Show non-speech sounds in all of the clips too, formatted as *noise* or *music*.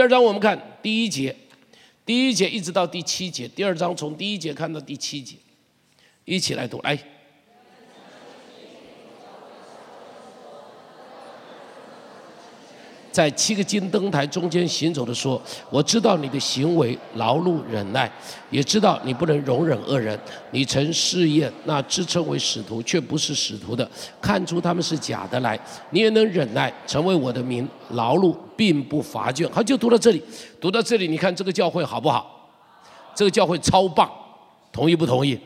第二章我们看第一节，第一节一直到第七节，第二章从第一节看到第七节，一起来读，来。在七个金灯台中间行走的说：“我知道你的行为劳碌忍耐，也知道你不能容忍恶人。你曾试验那自称为使徒却不是使徒的，看出他们是假的来。你也能忍耐，成为我的名，劳碌并不乏倦。”好，就读到这里，读到这里，你看这个教会好不好？这个教会超棒，同意不同意？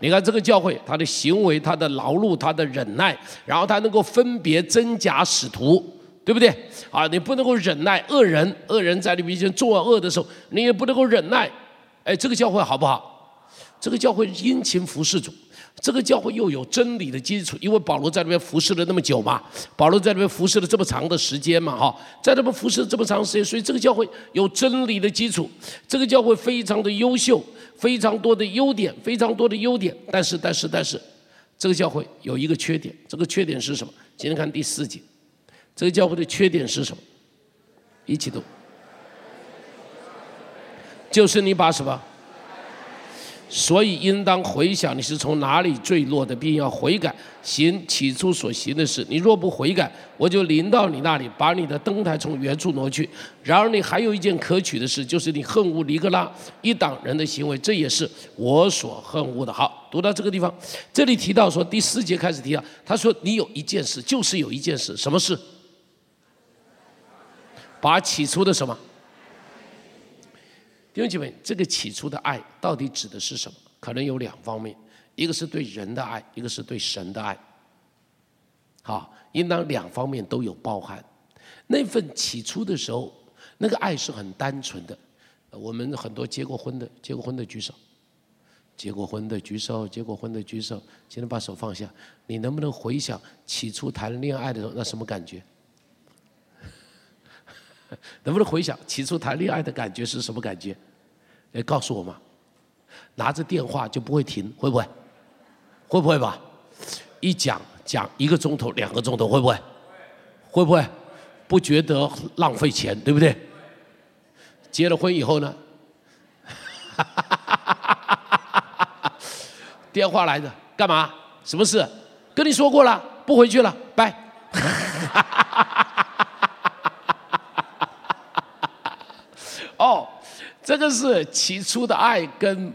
你看这个教会，他的行为、他的劳碌、他的忍耐，然后他能够分别真假使徒。对不对？啊，你不能够忍耐恶人，恶人在你面前作恶的时候，你也不能够忍耐。哎，这个教会好不好？这个教会殷勤服侍主，这个教会又有真理的基础，因为保罗在那边服侍了那么久嘛，保罗在那边服侍了这么长的时间嘛，哈，在那边服侍了这么长时间，所以这个教会有真理的基础，这个教会非常的优秀，非常多的优点，非常多的优点。但是，但是，但是，这个教会有一个缺点，这个缺点是什么？今天看第四节。这个教会的缺点是什么？一起读，就是你把什么？所以应当回想你是从哪里坠落的，并要悔改，行起初所行的事。你若不悔改，我就临到你那里，把你的灯台从原处挪去。然而你还有一件可取的事，就是你恨恶尼格拉一党人的行为，这也是我所恨恶的。好，读到这个地方，这里提到说第四节开始提到，他说你有一件事，就是有一件事，什么事？把起初的什么？弟兄姐妹，这个起初的爱到底指的是什么？可能有两方面，一个是对人的爱，一个是对神的爱。好，应当两方面都有包含。那份起初的时候，那个爱是很单纯的。我们很多结过婚的，结过婚的举手；结过婚的举手，结过婚的举手。请你把手放下。你能不能回想起初谈恋爱的时候，那什么感觉？能不能回想起初谈恋爱的感觉是什么感觉？来告诉我嘛。拿着电话就不会停，会不会？会不会吧？一讲讲一个钟头、两个钟头，会不会？会不会？不觉得浪费钱，对不对？结了婚以后呢？*laughs* 电话来的，干嘛？什么事？跟你说过了，不回去了，拜。哦，这个是起初的爱跟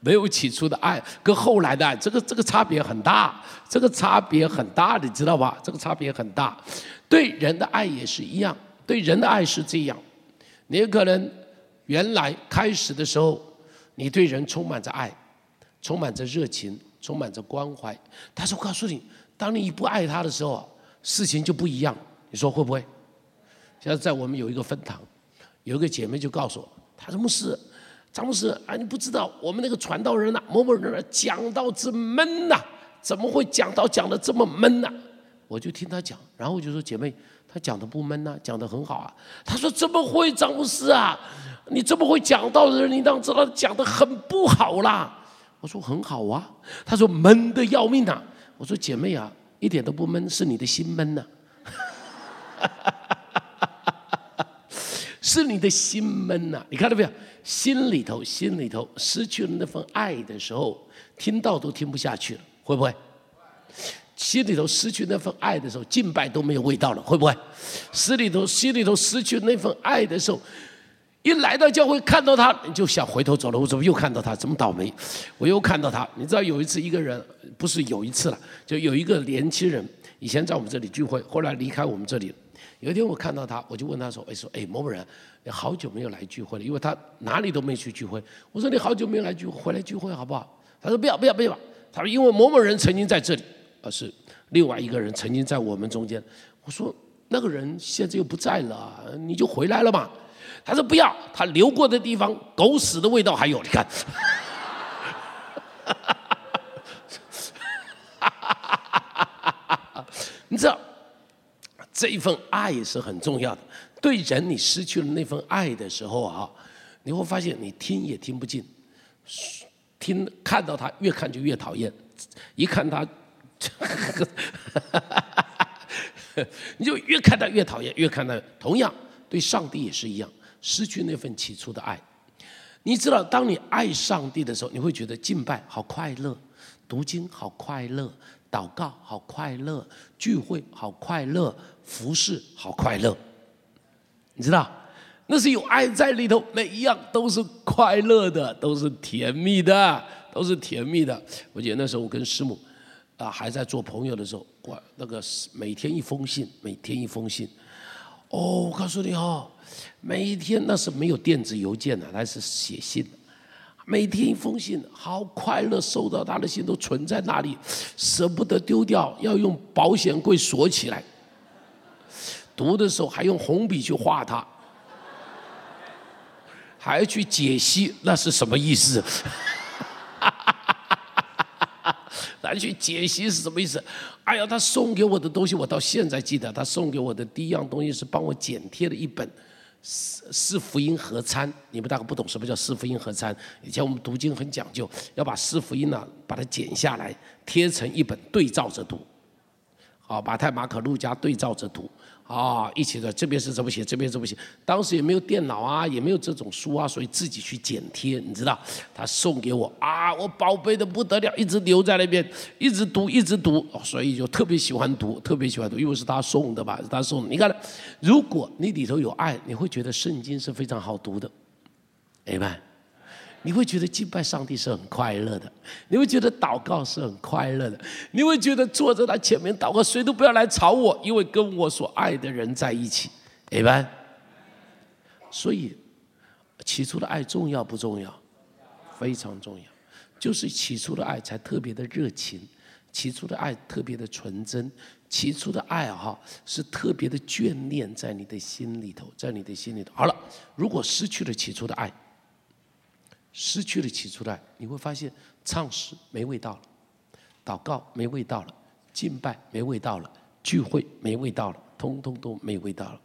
没有起初的爱，跟后来的爱，这个这个差别很大，这个差别很大，你知道吧？这个差别很大。对人的爱也是一样，对人的爱是这样。你可能原来开始的时候，你对人充满着爱，充满着热情，充满着关怀。但是我告诉你，当你不爱他的时候，事情就不一样。你说会不会？现在在我们有一个分堂。有一个姐妹就告诉我，他说：“牧师，张牧师啊，你不知道我们那个传道人呐，某某人讲道之闷呐，怎么会讲道讲的这么闷呐？”我就听他讲，然后我就说：“姐妹，他讲的不闷呐，讲的很好啊。”他说：“怎么会，张牧师啊？你这么会讲道的人，你当知道讲的很不好啦？”我说：“很好啊。”他说：“闷的要命呐。”我说：“姐妹啊，一点都不闷，是你的心闷呐。” *laughs* 是你的心闷呐，你看到没有？心里头，心里头失去了那份爱的时候，听到都听不下去了，会不会？心里头失去那份爱的时候，敬拜都没有味道了，会不会？心里头，心里头失去那份爱的时候，一来到教会看到他，你就想回头走了。我怎么又看到他？怎么倒霉！我又看到他。你知道有一次一个人，不是有一次了，就有一个年轻人，以前在我们这里聚会，后来离开我们这里。有一天我看到他，我就问他说：“哎，说哎，某某人，你好久没有来聚会了，因为他哪里都没去聚会。我说你好久没有来聚会，回来聚会好不好？”他说：“不要，不要，不要。”他说：“因为某某人曾经在这里，而是另外一个人曾经在我们中间。”我说：“那个人现在又不在了，你就回来了嘛？”他说：“不要，他流过的地方狗屎的味道还有，你看。”哈哈哈哈哈哈你知道？这一份爱是很重要的。对人，你失去了那份爱的时候啊，你会发现你听也听不进，听看到他越看就越讨厌，一看他，*laughs* 你就越看他越讨厌，越看他。同样对上帝也是一样，失去那份起初的爱。你知道，当你爱上帝的时候，你会觉得敬拜好快乐，读经好快乐，祷告好快乐，聚会好快乐，服侍好快乐。你知道，那是有爱在里头，每一样都是快乐的，都是甜蜜的，都是甜蜜的。我记得那时候我跟师母啊还在做朋友的时候，我那个每天一封信，每天一封信。哦，我告诉你哦，每一天那是没有电子邮件的，那是写信，每天一封信，好快乐，收到他的信都存在那里，舍不得丢掉，要用保险柜锁起来。读的时候还用红笔去画它，还去解析那是什么意思。*laughs* 来去解析是什么意思？哎呀，他送给我的东西，我到现在记得。他送给我的第一样东西是帮我剪贴了一本四四福音合参。你们大概不懂什么叫四福音合参。以前我们读经很讲究，要把四福音呢把它剪下来，贴成一本对照着读。好，马太、马可、路加对照着读。啊，一起的这边是怎么写，这边怎么写？当时也没有电脑啊，也没有这种书啊，所以自己去剪贴，你知道？他送给我啊，我宝贝的不得了，一直留在那边，一直读，一直读，所以就特别喜欢读，特别喜欢读，因为是他送的吧？是他送的。你看，如果你里头有爱，你会觉得圣经是非常好读的，明白？你会觉得敬拜上帝是很快乐的，你会觉得祷告是很快乐的，你会觉得坐在他前面祷告，谁都不要来吵我，因为跟我所爱的人在一起，明白？所以起初的爱重要不重要？非常重要，就是起初的爱才特别的热情，起初的爱特别的纯真，起初的爱哈是特别的眷恋在你的心里头，在你的心里头。好了，如果失去了起初的爱。失去了起初的，你会发现唱诗没味道了，祷告没味道了，敬拜没味道了，聚会没味道了，通通都没味道了。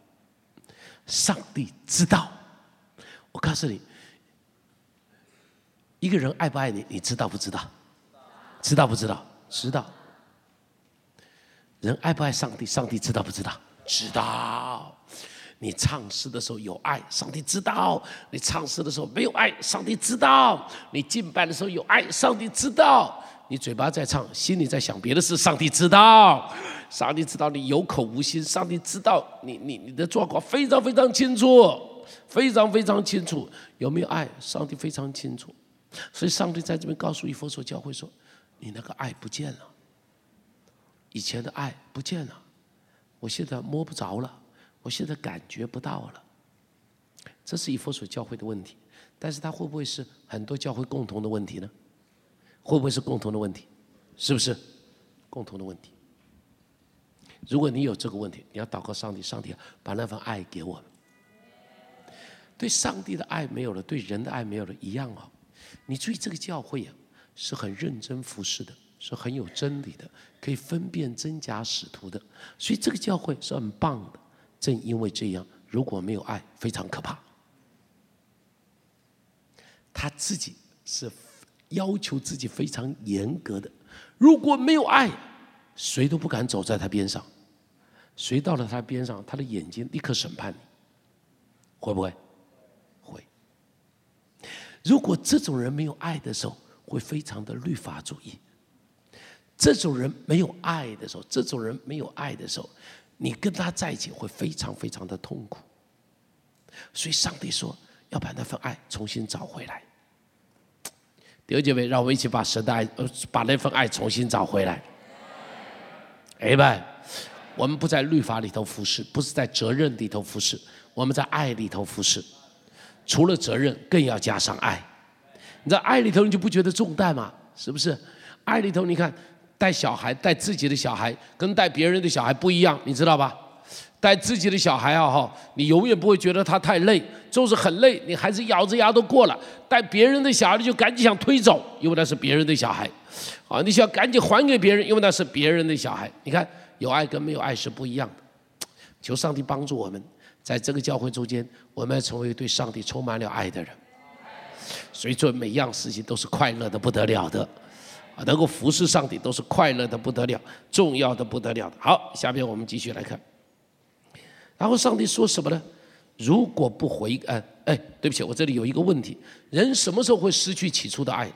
上帝知道，我告诉你，一个人爱不爱你，你知道不知道？知道不知道？知道。人爱不爱上帝？上帝知道不知道？知道。你唱诗的时候有爱，上帝知道；你唱诗的时候没有爱，上帝知道；你敬拜的时候有爱，上帝知道；你嘴巴在唱，心里在想别的事，上帝知道。上帝知道你有口无心，上帝知道你你你的状况非常非常清楚，非常非常清楚。有没有爱？上帝非常清楚。所以上帝在这边告诉以弗所教会说：“你那个爱不见了，以前的爱不见了，我现在摸不着了。”我现在感觉不到了，这是以佛所教会的问题，但是它会不会是很多教会共同的问题呢？会不会是共同的问题？是不是共同的问题？如果你有这个问题，你要祷告上帝，上帝把那份爱给我们。对上帝的爱没有了，对人的爱没有了，一样哦。你注意这个教会啊，是很认真服侍的，是很有真理的，可以分辨真假使徒的，所以这个教会是很棒的。正因为这样，如果没有爱，非常可怕。他自己是要求自己非常严格的，如果没有爱，谁都不敢走在他边上。谁到了他边上，他的眼睛立刻审判你，会不会？会。如果这种人没有爱的时候，会非常的律法主义。这种人没有爱的时候，这种人没有爱的时候。你跟他在一起会非常非常的痛苦，所以上帝说要把那份爱重新找回来。弟兄姐妹，让我们一起把神的爱，呃，把那份爱重新找回来。哎们，我们不在律法里头服侍，不是在责任里头服侍，我们在爱里头服侍。除了责任，更要加上爱。你在爱里头，你就不觉得重担吗？是不是？爱里头，你看。带小孩，带自己的小孩，跟带别人的小孩不一样，你知道吧？带自己的小孩啊，哈，你永远不会觉得他太累，就是很累，你还是咬着牙都过了。带别人的小孩，就赶紧想推走，因为那是别人的小孩，啊，你想赶紧还给别人，因为那是别人的小孩。你看，有爱跟没有爱是不一样的。求上帝帮助我们，在这个教会中间，我们要成为对上帝充满了爱的人，所以做每样事情都是快乐的不得了的。啊，能够服侍上帝都是快乐的不得了，重要的不得了。好，下面我们继续来看。然后上帝说什么呢？如果不悔改，哎，对不起，我这里有一个问题：人什么时候会失去起初的爱？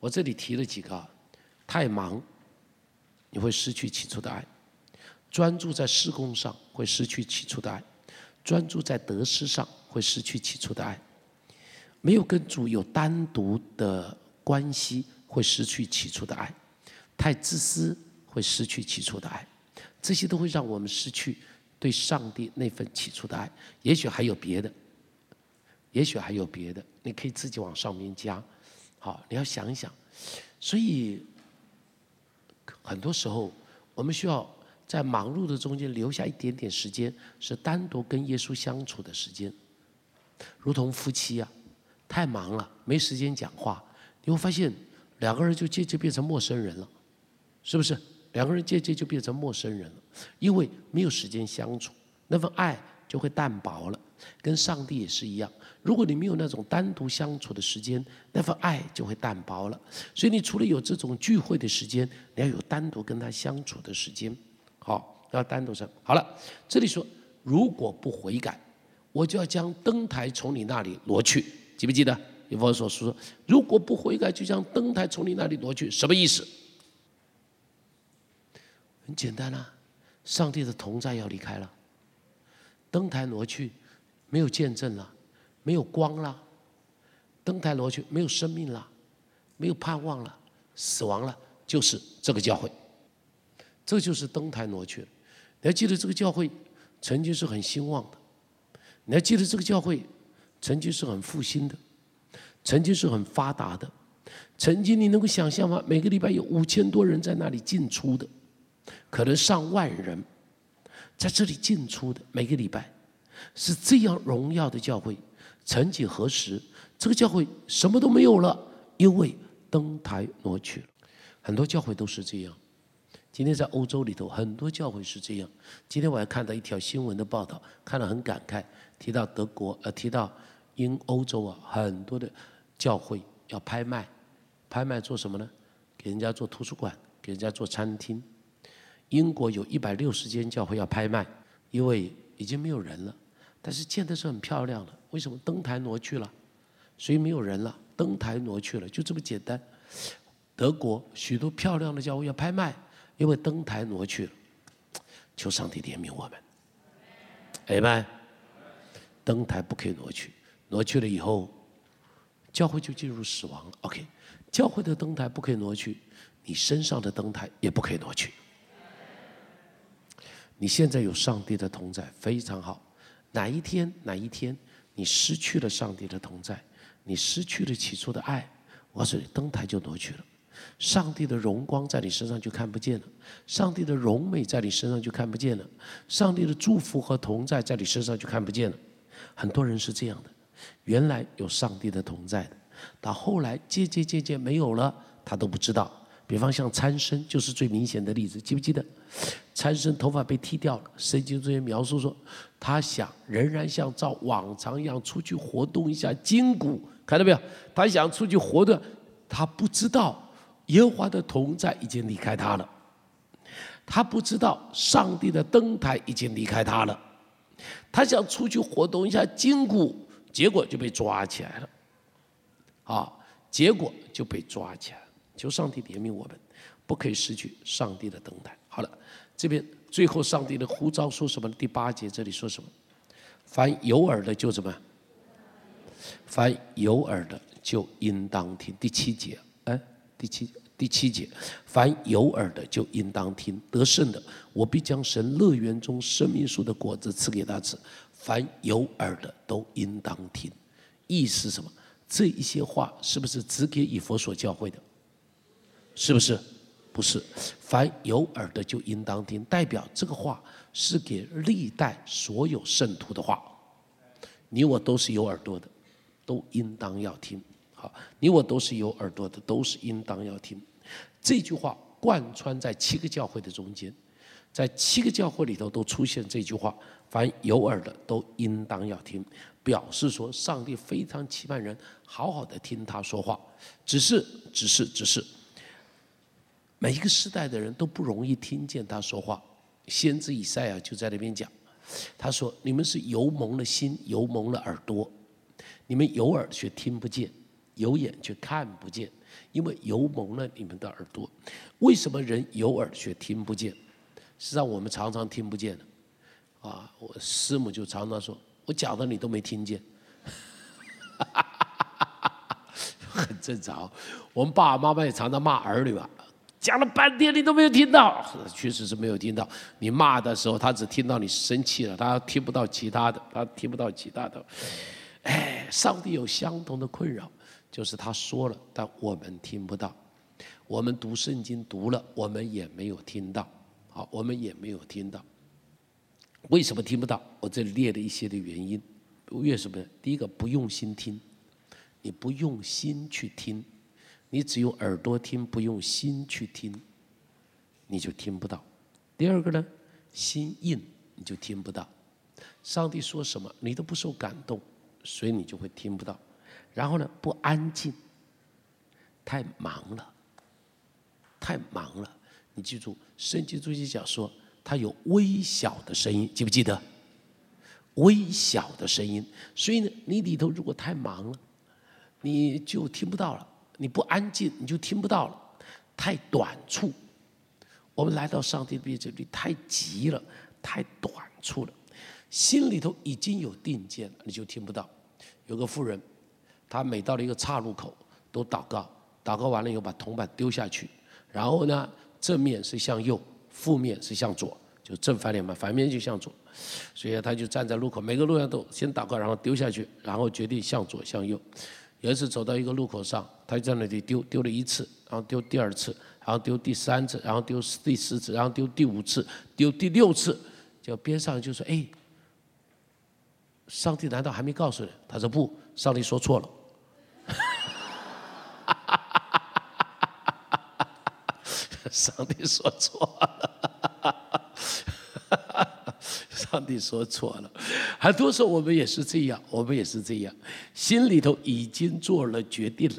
我这里提了几个，太忙，你会失去起初的爱；专注在施工上会失去起初的爱；专注在得失上会失去起初的爱；没有跟主有单独的关系会失去起初的爱；太自私会失去起初的爱。这些都会让我们失去。对上帝那份起初的爱，也许还有别的，也许还有别的，你可以自己往上面加。好，你要想一想。所以很多时候，我们需要在忙碌的中间留下一点点时间，是单独跟耶稣相处的时间。如同夫妻啊，太忙了，没时间讲话，你会发现两个人就渐渐变成陌生人了，是不是？两个人渐渐就变成陌生人了，因为没有时间相处，那份爱就会淡薄了。跟上帝也是一样，如果你没有那种单独相处的时间，那份爱就会淡薄了。所以你除了有这种聚会的时间，你要有单独跟他相处的时间。好，要单独上。好了，这里说如果不悔改，我就要将灯台从你那里挪去。记不记得？以弗所说，如果不悔改，就将灯台从你那里挪去，什么意思？很简单啊，上帝的同在要离开了，灯台挪去，没有见证了，没有光了，灯台挪去，没有生命了，没有盼望了，死亡了，就是这个教会，这就是灯台挪去。你要记得这个教会曾经是很兴旺的，你要记得这个教会曾经是很复兴的，曾经是很发达的，曾经你能够想象吗？每个礼拜有五千多人在那里进出的。可能上万人在这里进出的每个礼拜，是这样荣耀的教会。曾几何时，这个教会什么都没有了，因为登台挪去了。很多教会都是这样。今天在欧洲里头，很多教会是这样。今天我还看到一条新闻的报道，看了很感慨，提到德国，呃，提到英欧洲啊，很多的教会要拍卖，拍卖做什么呢？给人家做图书馆，给人家做餐厅。英国有一百六十间教会要拍卖，因为已经没有人了，但是建的是很漂亮的。为什么灯台挪去了？所以没有人了，灯台挪去了，就这么简单。德国许多漂亮的教会要拍卖，因为灯台挪去了。求上帝怜悯我们，哎们，灯台不可以挪去，挪去了以后，教会就进入死亡。OK，教会的灯台不可以挪去，你身上的灯台也不可以挪去。你现在有上帝的同在，非常好。哪一天，哪一天，你失去了上帝的同在，你失去了起初的爱，我说灯台就挪去了，上帝的荣光在你身上就看不见了，上帝的荣美在你身上就看不见了，上帝的祝福和同在在你身上就看不见了。很多人是这样的，原来有上帝的同在的，到后来渐渐渐渐没有了，他都不知道。比方像参生就是最明显的例子，记不记得？参生头发被剃掉了，圣经中间描述说，他想仍然像照往常一样出去活动一下筋骨，看到没有？他想出去活动，他不知道耶和华的同在已经离开他了，他不知道上帝的灯台已经离开他了，他想出去活动一下筋骨，结果就被抓起来了，啊，结果就被抓起来。求上帝怜悯我们，不可以失去上帝的灯台。好了，这边最后上帝的呼召说什么？第八节这里说什么？凡有耳的就怎么？凡有耳的就应当听。第七节，哎，第七第七节，凡有耳的就应当听。得胜的，我必将神乐园中生命树的果子赐给他吃。凡有耳的都应当听。意思是什么？这一些话是不是只给以佛所教会的？是不是？不是。凡有耳的就应当听，代表这个话是给历代所有圣徒的话。你我都是有耳朵的，都应当要听。好，你我都是有耳朵的，都是应当要听。这句话贯穿在七个教会的中间，在七个教会里头都出现这句话：凡有耳的都应当要听，表示说上帝非常期盼人好好的听他说话。只是，只是，只是。每一个时代的人都不容易听见他说话。先知以赛亚就在那边讲：“他说：“你们是油蒙了心，油蒙了耳朵，你们有耳却听不见，有眼却看不见，因为油蒙了你们的耳朵。为什么人有耳却听不见？实际上我们常常听不见的。啊，我师母就常常说：我讲的你都没听见。*laughs* ”很正常，我们爸爸妈妈也常常骂儿女啊，讲了半天你都没有听到，确实是没有听到。你骂的时候，他只听到你生气了，他听不到其他的，他听不到其他的。哎，上帝有相同的困扰，就是他说了，但我们听不到。我们读圣经读了，我们也没有听到。好，我们也没有听到。为什么听不到？我这里列了一些的原因。为什么？第一个，不用心听。你不用心去听，你只用耳朵听，不用心去听，你就听不到。第二个呢，心硬你就听不到。上帝说什么你都不受感动，所以你就会听不到。然后呢，不安静，太忙了，太忙了。你记住，圣经主席讲说，他有微小的声音，记不记得？微小的声音，所以呢，你里头如果太忙了。你就听不到了，你不安静，你就听不到了。太短促，我们来到上帝的面前，你太急了，太短促了。心里头已经有定见了，你就听不到。有个妇人，她每到了一个岔路口，都祷告，祷告完了以后把铜板丢下去，然后呢，正面是向右，负面是向左，就正反脸嘛，反面就向左。所以他就站在路口，每个路上都先祷告，然后丢下去，然后决定向左向右。有一次走到一个路口上，他就在那里丢，丢了一次，然后丢第二次，然后丢第三次，然后丢第四次，然后丢第五次，丢第六次，就边上就说：“哎，上帝难道还没告诉你？”他说：“不，上帝说错了。”上帝说错了。上帝说错了，很多时候我们也是这样，我们也是这样，心里头已经做了决定了，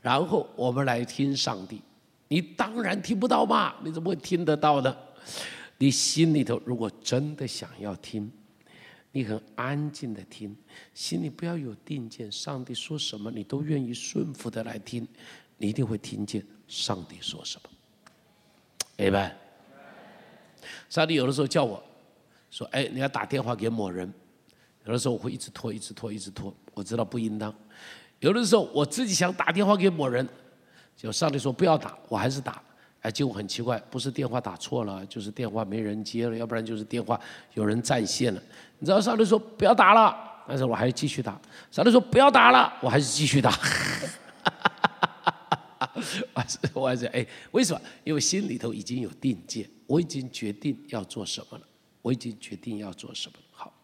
然后我们来听上帝，你当然听不到嘛，你怎么会听得到呢？你心里头如果真的想要听，你很安静的听，心里不要有定见，上帝说什么你都愿意顺服的来听，你一定会听见上帝说什么。明白？上帝有的时候叫我。说哎，你要打电话给某人，有的时候我会一直拖，一直拖，一直拖。我知道不应当。有的时候我自己想打电话给某人，就上帝说不要打，我还是打。哎，结果很奇怪，不是电话打错了，就是电话没人接了，要不然就是电话有人占线了。你知道上帝说不要打了，但是我还是继续打。上帝说不要打了，我还是继续打。我还是我还是哎，为什么？因为心里头已经有定见，我已经决定要做什么了。我已经决定要做什么了。好，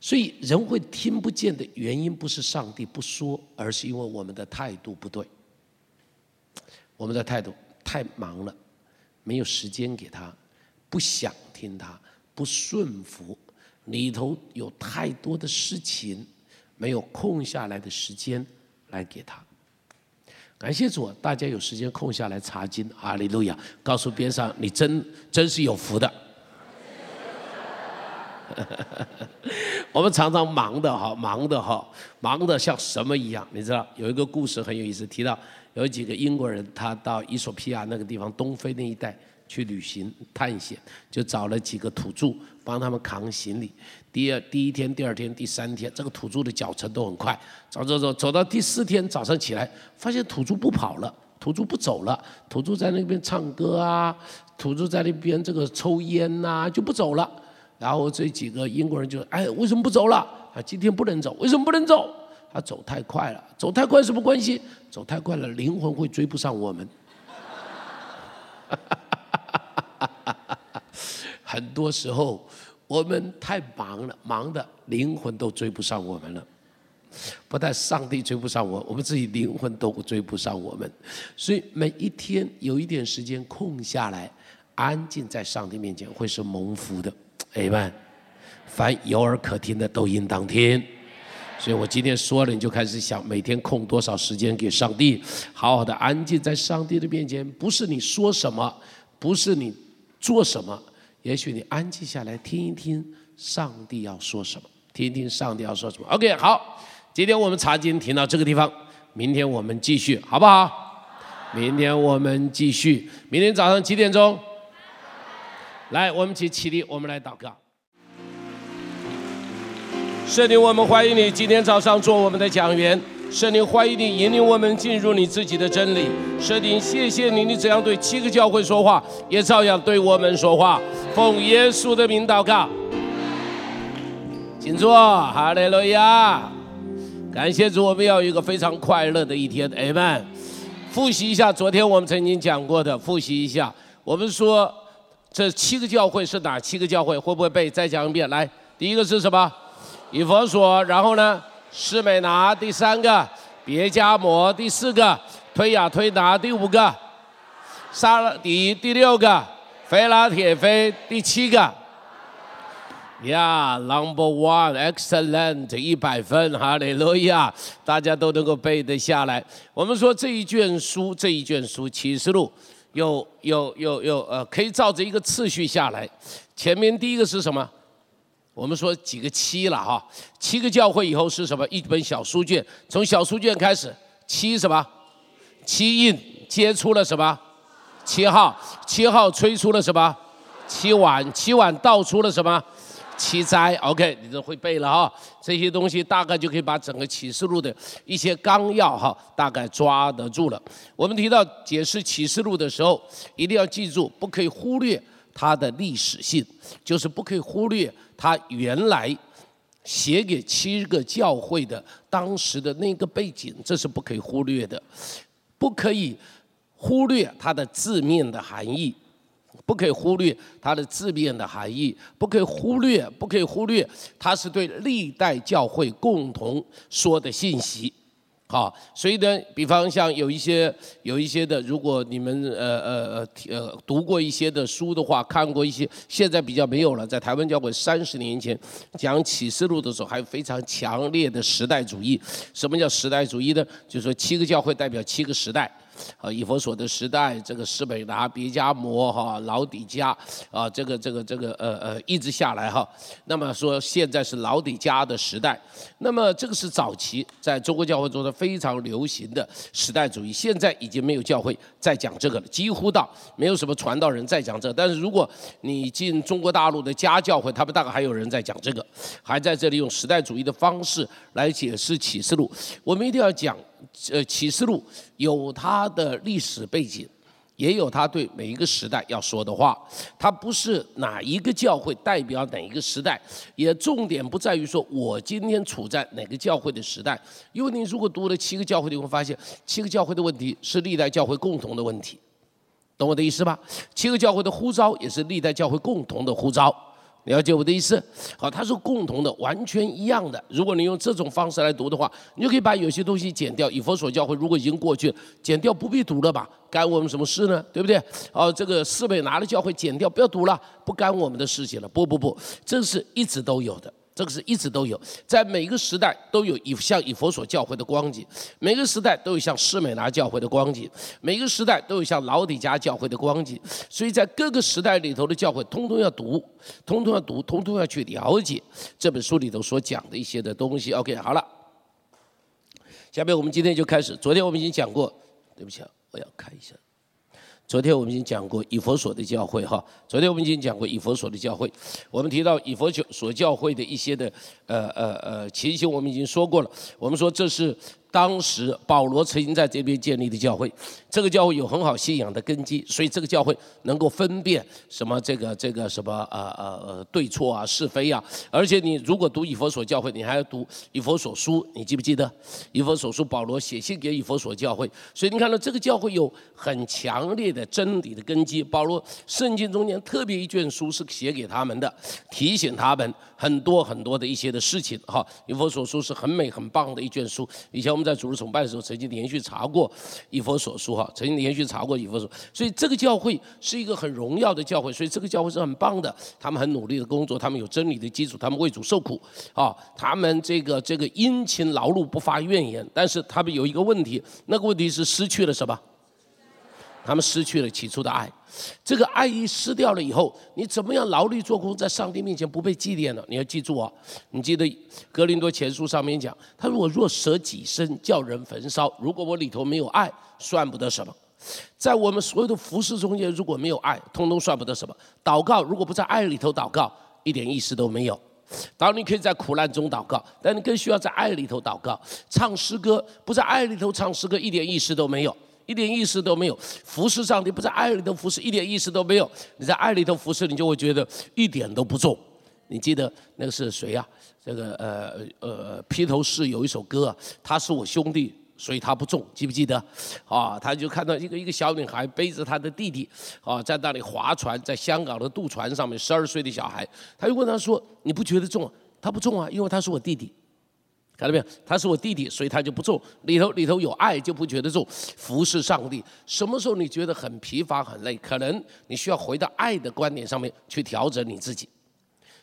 所以人会听不见的原因，不是上帝不说，而是因为我们的态度不对。我们的态度太忙了，没有时间给他，不想听他，不顺服，里头有太多的事情，没有空下来的时间来给他。感谢主，大家有时间空下来查经，哈利路亚！告诉边上，你真真是有福的。*laughs* 我们常常忙的哈，忙的哈，忙的像什么一样？你知道有一个故事很有意思，提到有几个英国人，他到伊索比亚那个地方东非那一带去旅行探险，就找了几个土著帮他们扛行李。第二第一天、第二天、第三天，这个土著的脚程都很快，走走走，走到第四天早上起来，发现土著不跑了，土著不走了，土著在那边唱歌啊，土著在那边这个抽烟呐，就不走了。然后这几个英国人就哎，为什么不走了？啊，今天不能走，为什么不能走？他走太快了，走太快什么关系？走太快了，灵魂会追不上我们。*laughs* 很多时候我们太忙了，忙的灵魂都追不上我们了。不但上帝追不上我，我们自己灵魂都追不上我们。所以每一天有一点时间空下来，安静在上帝面前，会是蒙福的。哎们，凡有耳可听的都应当听。所以我今天说了，你就开始想每天空多少时间给上帝，好好的安静在上帝的面前。不是你说什么，不是你做什么，也。许你安静下来听一听上帝要说什么，听一听上帝要说什么。OK，好，今天我们查经停到这个地方，明天我们继续，好不好？明天我们继续，明天早上几点钟？来，我们起起立，我们来祷告。圣灵，我们欢迎你今天早上做我们的讲员。圣灵，欢迎你引领我们进入你自己的真理。圣灵，谢谢你，你怎样对七个教会说话，也照样对我们说话。奉耶稣的名祷告，请坐。哈利路亚！感谢主，我们要有一个非常快乐的一天。Amen。复习一下昨天我们曾经讲过的，复习一下。我们说这七个教会是哪七个教会？会不会背？再讲一遍。来，第一个是什么？以佛所，然后呢？施美拿第三个，别加摩第四个，推雅推拿第五个，沙拉迪第六个，菲拉铁菲第七个。呀，Number One，Excellent，一百分，哈利路亚！大家都能够背得下来。我们说这一卷书，这一卷书启示录，有有有有呃，可以照着一个次序下来。前面第一个是什么？我们说几个七了哈，七个教会以后是什么？一本小书卷，从小书卷开始，七什么？七印接出了什么？七号，七号吹出了什么？七碗，七碗倒出了什么？七灾。OK，你都会背了哈，这些东西大概就可以把整个启示录的一些纲要哈，大概抓得住了。我们提到解释启示录的时候，一定要记住，不可以忽略它的历史性，就是不可以忽略。他原来写给七个教会的当时的那个背景，这是不可以忽略的，不可以忽略它的字面的含义，不可以忽略它的字面的含义，不可以忽略，不可以忽略，它是对历代教会共同说的信息。好，所以呢，比方像有一些有一些的，如果你们呃呃呃呃读过一些的书的话，看过一些，现在比较没有了。在台湾教会三十年前讲启示录的时候，还非常强烈的时代主义。什么叫时代主义呢？就是说七个教会代表七个时代。啊，以佛所的时代，这个施美达、别加摩哈、老底加啊，这个这个这个呃呃，一直下来哈。那么说现在是老底加的时代，那么这个是早期在中国教会中的非常流行的时代主义。现在已经没有教会再讲这个了，几乎到没有什么传道人在讲这。但是如果你进中国大陆的家教会，他们大概还有人在讲这个，还在这里用时代主义的方式来解释启示录。我们一定要讲。呃，启示录有它的历史背景，也有它对每一个时代要说的话。它不是哪一个教会代表哪一个时代，也重点不在于说我今天处在哪个教会的时代。因为你如果读了七个教会，你会发现七个教会的问题是历代教会共同的问题，懂我的意思吧？七个教会的呼召也是历代教会共同的呼召。了解我的意思，好，它是共同的，完全一样的。如果你用这种方式来读的话，你就可以把有些东西剪掉。以佛所教会如果已经过去，剪掉不必读了吧？干我们什么事呢？对不对？哦，这个四倍拿了教会剪掉，不要读了，不干我们的事情了。不不不，这是一直都有的。这个是一直都有，在每个时代都有以像以佛所教会的光景，每个时代都有像施美拿教会的光景，每个时代都有像老底家教会的光景，所以在各个时代里头的教会，通通要读，通通要读，通通要去了解这本书里头所讲的一些的东西。OK，好了，下面我们今天就开始。昨天我们已经讲过，对不起啊，我要看一下。昨天我们已经讲过以佛所的教会哈，昨天我们已经讲过以佛所的教会，我们提到以佛所教会的一些的呃呃呃情形，我们已经说过了，我们说这是。当时保罗曾经在这边建立的教会，这个教会有很好信仰的根基，所以这个教会能够分辨什么这个这个什么呃呃呃对错啊是非啊。而且你如果读以佛所教会，你还要读以佛所书，你记不记得？*laughs* 以佛所书保罗写信给以佛所教会，所以你看到这个教会有很强烈的真理的根基。保罗圣经中间特别一卷书是写给他们的，提醒他们很多很多的一些的事情。哈，以佛所书是很美很棒的一卷书，以前。我们在主日崇拜的时候，曾经连续查过以佛所书哈，曾经连续查过以佛所，所以这个教会是一个很荣耀的教会，所以这个教会是很棒的。他们很努力的工作，他们有真理的基础，他们为主受苦啊，他们这个这个殷勤劳碌不发怨言。但是他们有一个问题，那个问题是失去了什么？他们失去了起初的爱。这个爱意失掉了以后，你怎么样劳力做工，在上帝面前不被祭奠呢？你要记住啊！你记得格林多前书上面讲，他说我若舍己身叫人焚烧，如果我里头没有爱，算不得什么。在我们所有的服饰中间，如果没有爱，通通算不得什么。祷告如果不在爱里头祷告，一点意思都没有。当然你可以在苦难中祷告，但你更需要在爱里头祷告。唱诗歌不在爱里头唱诗歌，一点意思都没有。一点意思都没有，服侍上帝不在爱里头服侍，一点意思都没有。你在爱里头服侍，你就会觉得一点都不重。你记得那个是谁呀？这个呃呃披头士有一首歌，他是我兄弟，所以他不重，记不记得？啊，他就看到一个一个小女孩背着他的弟弟，啊，在那里划船，在香港的渡船上面，十二岁的小孩，他就问他说：“你不觉得重？”他不重啊，因为他是我弟弟。看到没有？他是我弟弟，所以他就不做。里头里头有爱，就不觉得做。服侍上帝，什么时候你觉得很疲乏、很累？可能你需要回到爱的观点上面去调整你自己。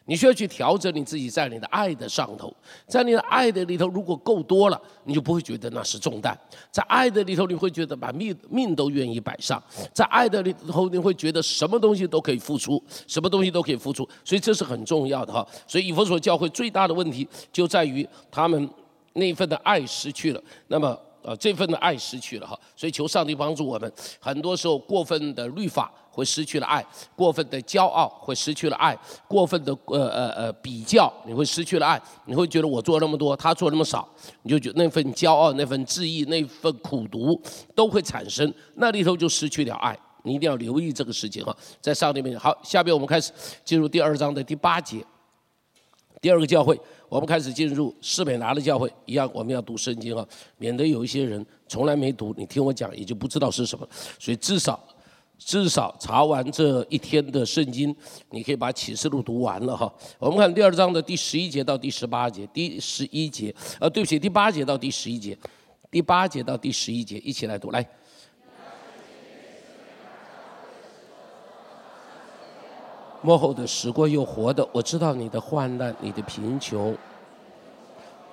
你需要去调整你自己，在你的爱的上头，在你的爱的里头，如果够多了，你就不会觉得那是重担。在爱的里头，你会觉得把命命都愿意摆上；在爱的里头，你会觉得什么东西都可以付出，什么东西都可以付出。所以这是很重要的哈。所以以弗所教会最大的问题就在于他们那份的爱失去了。那么。呃，这份的爱失去了哈，所以求上帝帮助我们。很多时候，过分的律法会失去了爱，过分的骄傲会失去了爱，过分的呃呃呃比较，你会失去了爱。你会觉得我做那么多，他做那么少，你就觉得那份骄傲、那份质疑、那份苦读都会产生，那里头就失去了爱。你一定要留意这个事情哈，在上帝面前。好，下边我们开始进入第二章的第八节，第二个教会。我们开始进入士美拿的教会，一样我们要读圣经啊，免得有一些人从来没读，你听我讲也就不知道是什么。所以至少至少查完这一天的圣经，你可以把启示录读完了哈。我们看第二章的第十一节到第十八节，第十一节，呃，对不起，第八节到第十一节，第八节到第十一节，一起来读来。幕后的死过又活的，我知道你的患难，你的贫穷，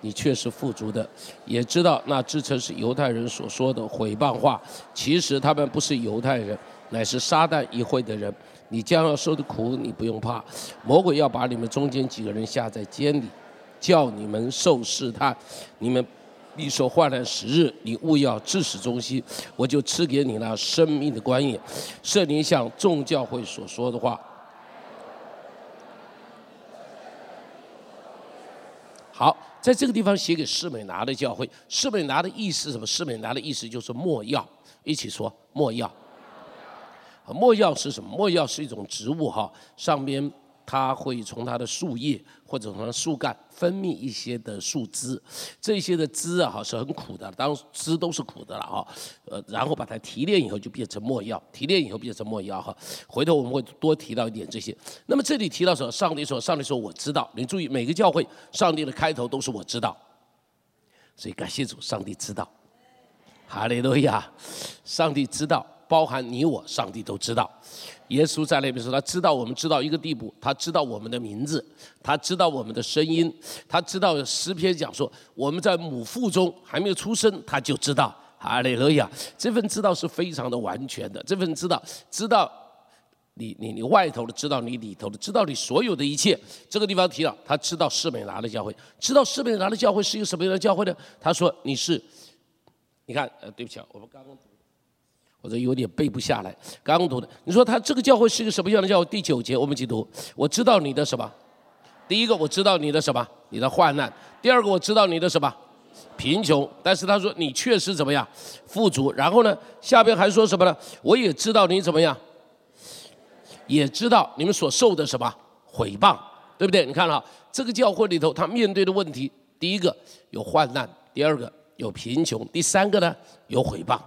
你确实富足的，也知道那自称是犹太人所说的毁谤话，其实他们不是犹太人，乃是撒旦议会的人。你将要受的苦，你不用怕，魔鬼要把你们中间几个人下在监里，叫你们受试探，你们你说患难时日，你勿要至死忠心，我就赐给你那生命的观念，圣灵向众教会所说的话。好，在这个地方写给施美拿的教会，施美拿的意思是什么？施美拿的意思就是莫药，一起说莫药。墨药是什么？莫药是一种植物哈，上边。它会从它的树叶或者从树干分泌一些的树枝，这些的枝啊哈是很苦的，当枝都是苦的了哈，呃，然后把它提炼以后就变成墨药，提炼以后变成墨药哈。回头我们会多提到一点这些。那么这里提到说，上帝说，上帝说我知道。你注意，每个教会上帝的开头都是我知道，所以感谢主，上帝知道。哈利路亚，上帝知道。包含你我，上帝都知道。耶稣在那边说，他知道我们知道一个地步，他知道我们的名字，他知道我们的声音，他知道诗篇讲说我们在母腹中还没有出生，他就知道。哈利路亚！这份知道是非常的完全的，这份知道知道你你你外头的，知道你里头的，知道你所有的一切。这个地方提了，他知道施美拿的教会，知道施美拿的教会是一个什么样的教会呢？他说你是，你看，呃，对不起啊，我们刚刚。或者有点背不下来，刚读的。你说他这个教会是一个什么样的教会？第九节我们一起读。我知道你的什么？第一个我知道你的什么？你的患难。第二个我知道你的什么？贫穷。但是他说你确实怎么样？富足。然后呢，下边还说什么呢？我也知道你怎么样？也知道你们所受的什么毁谤，对不对？你看了这个教会里头，他面对的问题，第一个有患难，第二个有贫穷，第三个呢有毁谤。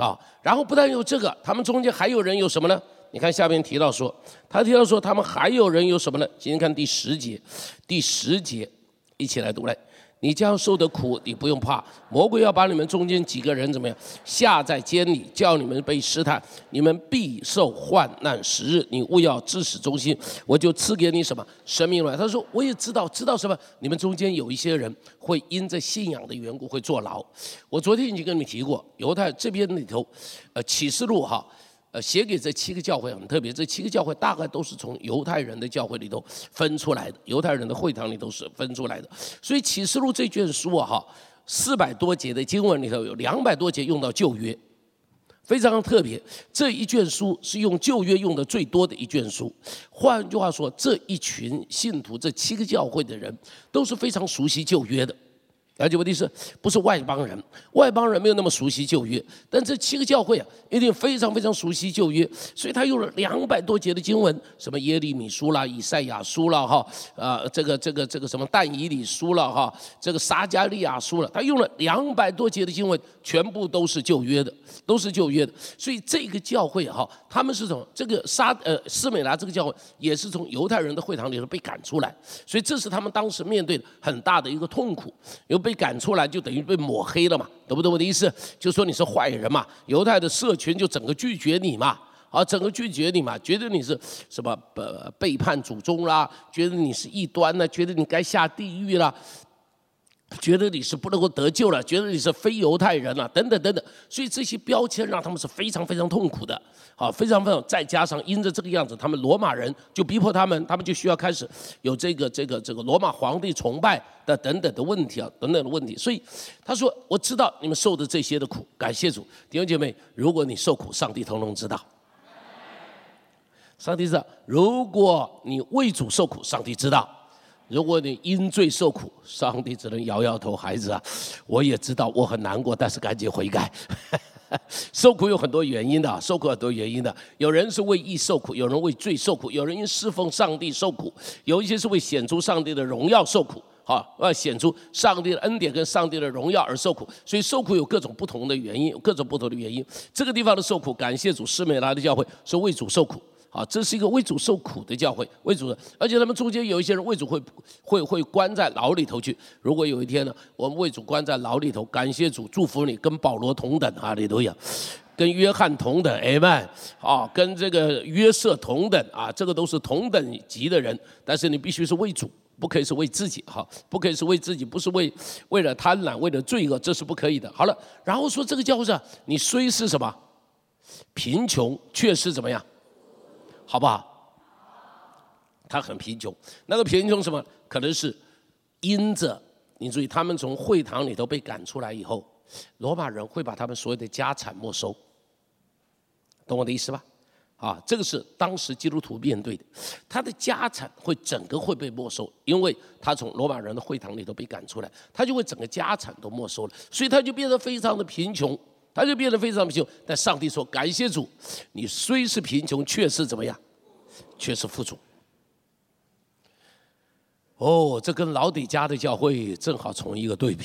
啊，然后不但有这个，他们中间还有人有什么呢？你看下面提到说，他提到说他们还有人有什么呢？今天看第十节，第十节，一起来读来。你将受的苦，你不用怕。魔鬼要把你们中间几个人怎么样下在监里，叫你们被试探，你们必受患难时日。你勿要自始忠心，我就赐给你什么生命了。他说我也知道，知道什么？你们中间有一些人会因着信仰的缘故会坐牢。我昨天已经跟你们提过，犹太这边里头，呃，启示录哈。呃，写给这七个教会很特别，这七个教会大概都是从犹太人的教会里头分出来的，犹太人的会堂里头是分出来的。所以启示录这卷书啊，哈，四百多节的经文里头有两百多节用到旧约，非常特别。这一卷书是用旧约用的最多的一卷书。换句话说，这一群信徒，这七个教会的人都是非常熟悉旧约的。了解问题是不是外邦人？外邦人没有那么熟悉旧约，但这七个教会啊，一定非常非常熟悉旧约，所以他用了两百多节的经文，什么耶利米书啦、以赛亚书啦，哈，啊，这个这个这个什么但以理书了，哈，这个撒加利亚书了，他用了两百多节的经文，全部都是旧约的，都是旧约的。所以这个教会哈，他们是从这个沙呃斯美拉这个教会，也是从犹太人的会堂里头被赶出来，所以这是他们当时面对的很大的一个痛苦，有被。被赶出来就等于被抹黑了嘛，懂不懂我的意思？就说你是坏人嘛，犹太的社群就整个拒绝你嘛，啊，整个拒绝你嘛，觉得你是什么呃背叛祖宗啦，觉得你是异端呢，觉得你该下地狱啦。觉得你是不能够得救了，觉得你是非犹太人了，等等等等，所以这些标签让他们是非常非常痛苦的，好，非常非常，再加上因着这个样子，他们罗马人就逼迫他们，他们就需要开始有这个这个这个罗马皇帝崇拜的等等的问题啊，等等的问题，所以他说我知道你们受的这些的苦，感谢主，弟兄姐妹，如果你受苦，上帝通通知道，上帝知道，如果你为主受苦，上帝知道。如果你因罪受苦，上帝只能摇摇头，孩子啊，我也知道我很难过，但是赶紧悔改。*laughs* 受苦有很多原因的，受苦很多原因的。有人是为义受苦，有人为罪受苦，有人因侍奉上帝受苦，有一些是为显出上帝的荣耀受苦，哈，要显出上帝的恩典跟上帝的荣耀而受苦。所以受苦有各种不同的原因，有各种不同的原因。这个地方的受苦，感谢主，施美拉的教会是为主受苦。啊，这是一个为主受苦的教会，为主的，而且他们中间有一些人为主会会会关在牢里头去。如果有一天呢，我们为主关在牢里头，感谢主，祝福你，跟保罗同等啊，你都有，跟约翰同等，，amen，啊，跟这个约瑟同等啊，这个都是同等级的人。但是你必须是为主，不可以是为自己，哈，不可以是为自己，不是为为了贪婪，为了罪恶，这是不可以的。好了，然后说这个教会上，你虽是什么贫穷，却是怎么样？好不好？他很贫穷，那个贫穷什么？可能是因着你注意，他们从会堂里头被赶出来以后，罗马人会把他们所有的家产没收，懂我的意思吧？啊，这个是当时基督徒面对的，他的家产会整个会被没收，因为他从罗马人的会堂里头被赶出来，他就会整个家产都没收了，所以他就变得非常的贫穷。他就变得非常贫穷，但上帝说：“感谢主，你虽是贫穷，却是怎么样？却是富足。”哦，这跟老底家的教会正好从一个对比。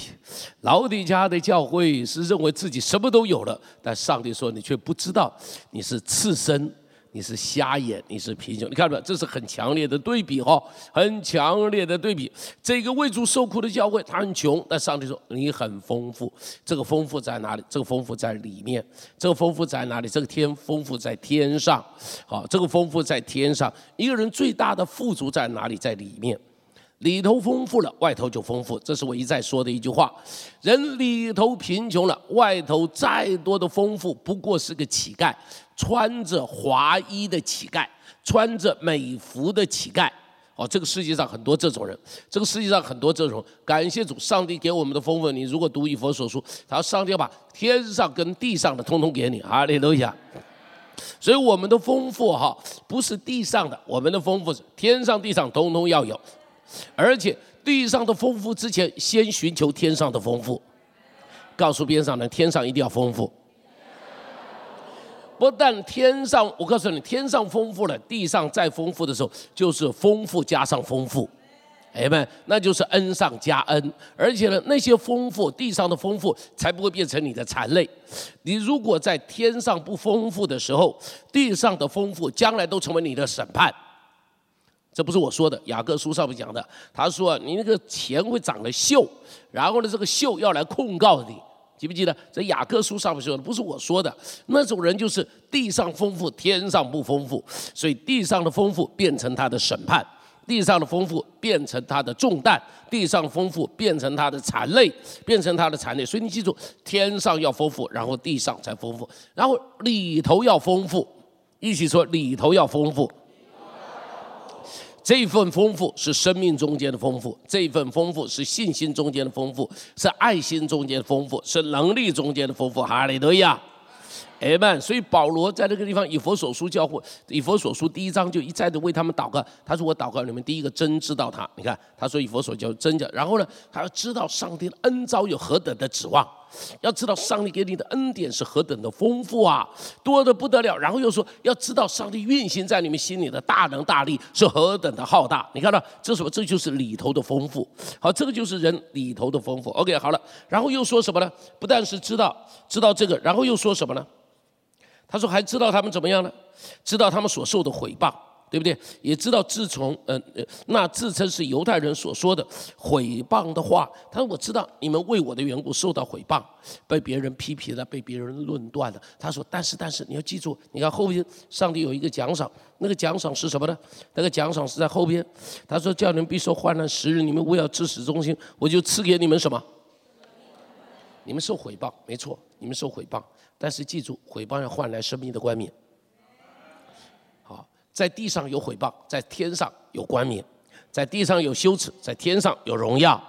老底家的教会是认为自己什么都有了，但上帝说：“你却不知道，你是次生。”你是瞎眼，你是贫穷，你看到没有？这是很强烈的对比哈，很强烈的对比。这个为主受苦的教会，他很穷，但上帝说你很丰富。这个丰富在哪里？这个丰富在里面。这个丰富在哪里？这个天丰富在天上。好，这个丰富在天上。一个人最大的富足在哪里？在里面。里头丰富了，外头就丰富。这是我一再说的一句话。人里头贫穷了，外头再多的丰富，不过是个乞丐。穿着华衣的乞丐，穿着美服的乞丐，哦，这个世界上很多这种人，这个世界上很多这种。感谢主，上帝给我们的丰富。你如果读以佛所书，他说上帝要把天上跟地上的通通给你，哈利路亚。所以我们的丰富哈，不是地上的，我们的丰富是天上地上通通要有，而且地上的丰富之前，先寻求天上的丰富。告诉边上人，天上一定要丰富。不但天上，我告诉你，天上丰富了，地上再丰富的时候，就是丰富加上丰富，哎们，那就是恩上加恩。而且呢，那些丰富，地上的丰富，才不会变成你的残累。你如果在天上不丰富的时候，地上的丰富将来都成为你的审判。这不是我说的，雅各书上面讲的。他说你那个钱会长了锈，然后呢，这个锈要来控告你，记不记得？这雅各书上面说的，不是我说的。那种人就是地上丰富，天上不丰富，所以地上的丰富变成他的审判，地上的丰富变成他的重担，地上丰富变成他的残累，变成他的残累。所以你记住，天上要丰富，然后地上才丰富，然后里头要丰富，一起说里头要丰富。这一份丰富是生命中间的丰富，这一份丰富是信心中间的丰富，是爱心中间的丰富，是能力中间的丰富。哈利路亚，哎们，所以保罗在这个地方以佛所书教会，以佛所书第一章就一再的为他们祷告。他说：“我祷告你们第一个真知道他。”你看，他说以佛所教真讲，然后呢，他要知道上帝恩招有何等的指望。要知道上帝给你的恩典是何等的丰富啊，多的不得了。然后又说，要知道上帝运行在你们心里的大能大力是何等的浩大。你看到这什么？这就是里头的丰富。好，这个就是人里头的丰富。OK，好了。然后又说什么呢？不但是知道知道这个，然后又说什么呢？他说还知道他们怎么样呢？知道他们所受的毁谤。对不对？也知道自从嗯呃那自称是犹太人所说的毁谤的话，他说我知道你们为我的缘故受到毁谤，被别人批评了，被别人论断了。他说，但是但是你要记住，你看后边上帝有一个奖赏，那个奖赏是什么呢？那个奖赏是在后边。他说叫你们必受患难时日，你们为了至死忠心，我就赐给你们什么？你们受毁谤，没错，你们受毁谤，但是记住，毁谤要换来生命的冠冕。在地上有毁谤，在天上有冠冕；在地上有羞耻，在天上有荣耀。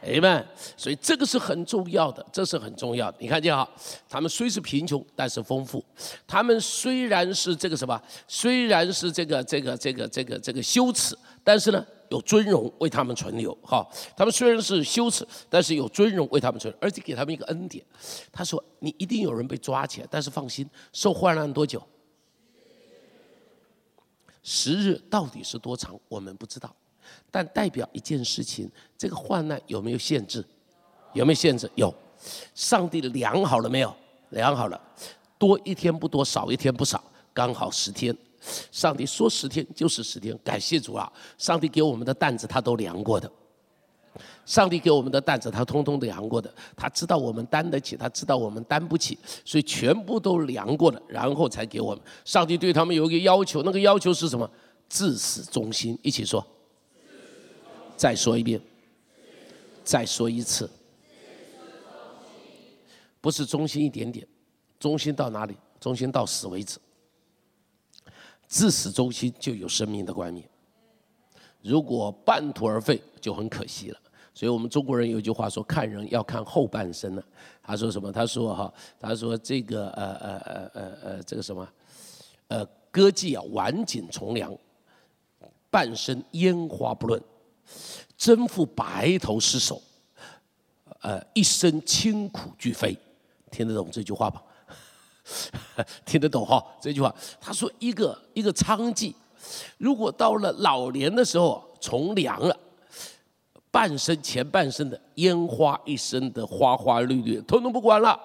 哎们，所以这个是很重要的，这是很重要的。你看见哈，他们虽是贫穷，但是丰富；他们虽然是这个什么，虽然是这个这个这个这个这个羞耻，但是呢，有尊荣为他们存留。哈，他们虽然是羞耻，但是有尊荣为他们存，而且给他们一个恩典。他说：“你一定有人被抓起来，但是放心，受患难多久？”十日到底是多长，我们不知道，但代表一件事情：这个患难有没有限制？有没有限制？有。上帝量好了没有？量好了，多一天不多，少一天不少，刚好十天。上帝说十天就是十天，感谢主啊！上帝给我们的担子他都量过的。上帝给我们的担子，他通通都量过的。他知道我们担得起，他知道我们担不起，所以全部都量过了，然后才给我们。上帝对他们有一个要求，那个要求是什么？至死忠心。一起说。再说一遍。再说一次。不是忠心一点点，忠心到哪里？忠心到死为止。至死忠心就有生命的冠冕。如果半途而废，就很可惜了。所以我们中国人有句话说：“看人要看后半生呢。”他说什么？他说哈，他说这个呃呃呃呃呃这个什么，呃歌妓啊晚景从良，半生烟花不论，征服白头失守，呃一生清苦俱非。听得懂这句话吧？*laughs* 听得懂哈？这句话他说一个一个娼妓，如果到了老年的时候从良了。半生前半生的烟花一生的花花绿绿，通通不管了，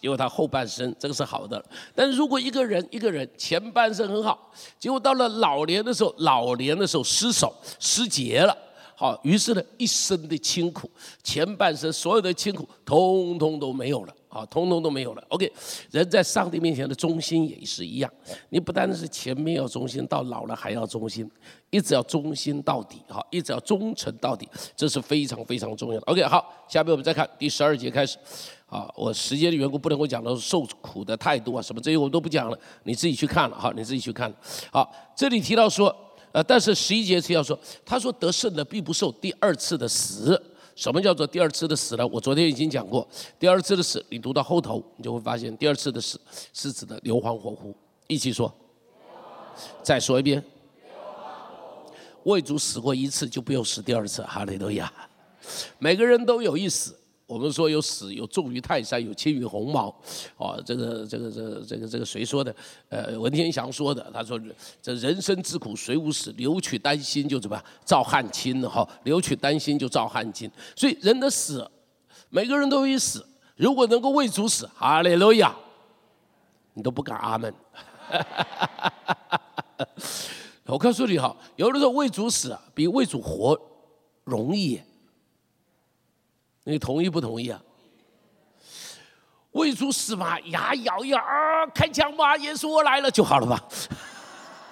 因为他后半生这个是好的。但是如果一个人一个人前半生很好，结果到了老年的时候，老年的时候失手失节了，好，于是呢一生的清苦，前半生所有的清苦，通通都没有了。啊，通通都没有了。OK，人在上帝面前的忠心也是一样。你不单是前面要忠心，到老了还要忠心，一直要忠心到底。好，一直要忠诚到底，这是非常非常重要的。OK，好，下面我们再看第十二节开始。啊，我时间的缘故不能够讲到受苦的态度啊，什么这些我都不讲了，你自己去看了。好，你自己去看。好，这里提到说，呃，但是十一节是要说，他说得胜的必不受第二次的死。什么叫做第二次的死呢？我昨天已经讲过，第二次的死，你读到后头，你就会发现第二次的死是指的硫磺火湖。一起说，再说一遍，魏族死过一次，就不用死第二次。哈利路亚，每个人都有一死。我们说有死，有重于泰山，有轻于鸿毛，哦，这个这个这个这个这个谁说的？呃，文天祥说的。他说：“这人生之苦，谁无死？留取丹心就怎么样？照汗青哈，留取丹心就照汗青。所以人的死，每个人都会死。如果能够为主死，哈利路亚，你都不敢阿门。*laughs* 我告诉你哈，有的时候为主死，比为主活容易。你同意不同意啊？喂猪死吧，牙咬咬啊，开枪吧，耶稣我来了就好了吧。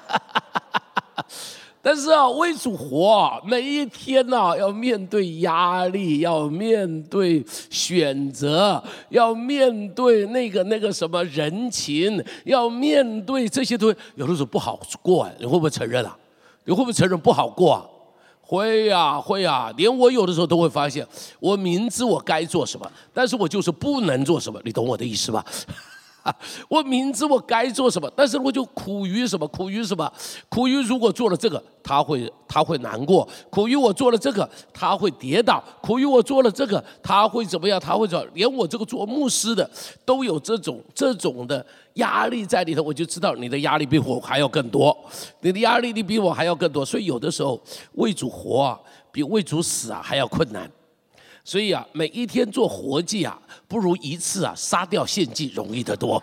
*laughs* 但是啊，为主活，每一天呐，要面对压力，要面对选择，要面对那个那个什么人情，要面对这些东西，有的时候不好过，你会不会承认啊？你会不会承认不好过啊？会呀，会呀，连我有的时候都会发现，我明知我该做什么，但是我就是不能做什么，你懂我的意思吧？*laughs* 我明知我该做什么，但是我就苦于什么？苦于什么？苦于如果做了这个，他会他会难过；苦于我做了这个，他会跌倒；苦于我做了这个，他会怎么样？他会怎？连我这个做牧师的都有这种这种的压力在里头，我就知道你的压力比我还要更多，你的压力你比我还要更多。所以有的时候为主活啊，比为主死啊还要困难。所以啊，每一天做活计啊，不如一次啊杀掉献祭容易得多，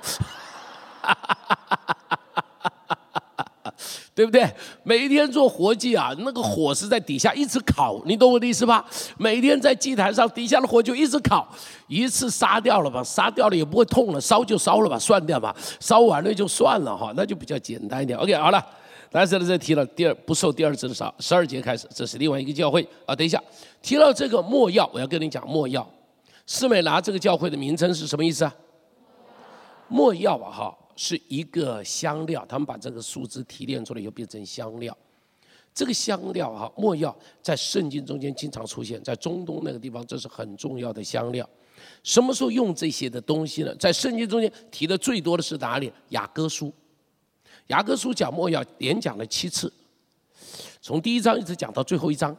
*laughs* 对不对？每一天做活计啊，那个火是在底下一直烤，你懂我的意思吧？每天在祭坛上底下的火就一直烤，一次杀掉了吧，杀掉了也不会痛了，烧就烧了吧，算掉吧，烧完了就算了哈，那就比较简单一点。OK，好了。但是呢，这提了第二不受第二次的杀，十二节开始，这是另外一个教会啊。等一下，提到这个墨药，我要跟你讲墨药。斯美拿这个教会的名称是什么意思啊？墨药啊，哈，是一个香料，他们把这个树枝提炼出来，又变成香料。这个香料哈，墨药在圣经中间经常出现，在中东那个地方，这是很重要的香料。什么时候用这些的东西呢？在圣经中间提的最多的是哪里？雅各书。雅各书讲墨药连讲了七次，从第一章一直讲到最后一章。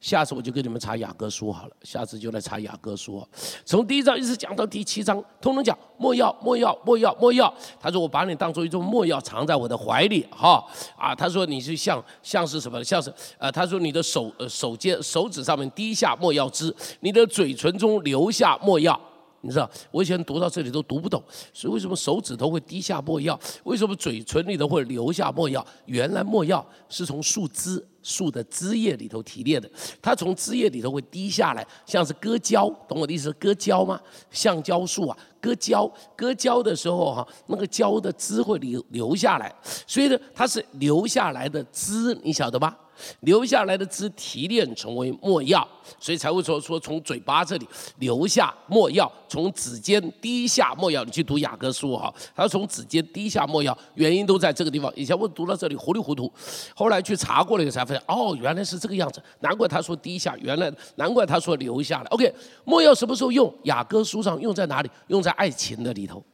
下次我就给你们查雅各书好了，下次就来查雅各书。从第一章一直讲到第七章，通通讲墨药，墨药，墨药，墨药。他说我把你当做一种墨药藏在我的怀里，哈啊。他说你是像像是什么？像是呃，他说你的手呃手尖手指上面滴下墨药汁，你的嘴唇中留下墨药。你知道，我以前读到这里都读不懂，所以为什么手指头会滴下墨药？为什么嘴唇里头会留下墨药？原来墨药是从树枝、树的枝叶里头提炼的，它从枝叶里头会滴下来，像是割胶，懂我的意思？割胶吗？橡胶树啊，割胶，割胶的时候哈，那个胶的汁会流流下来，所以呢，它是流下来的汁，你晓得吧？留下来的汁提炼成为墨药，所以才会说说从嘴巴这里留下墨药，从指尖滴下墨药。你去读雅各书哈，他从指尖滴下墨药，原因都在这个地方。以前我读到这里糊里糊涂，后来去查过了以后才发现，哦，原来是这个样子，难怪他说滴下，原来难怪他说留下来。OK，墨药什么时候用？雅各书上用在哪里？用在爱情的里头，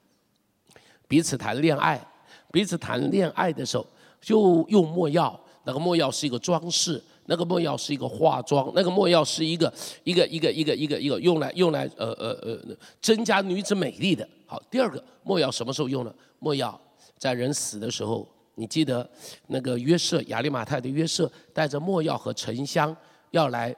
彼此谈恋爱，彼此谈恋爱的时候就用墨药。那个墨药是一个装饰，那个墨药是一个化妆，那个墨药是一个一个一个一个一个一个用来用来呃呃呃增加女子美丽的。好，第二个墨药什么时候用呢？墨药在人死的时候，你记得那个约瑟亚利马泰的约瑟带着墨药和沉香要来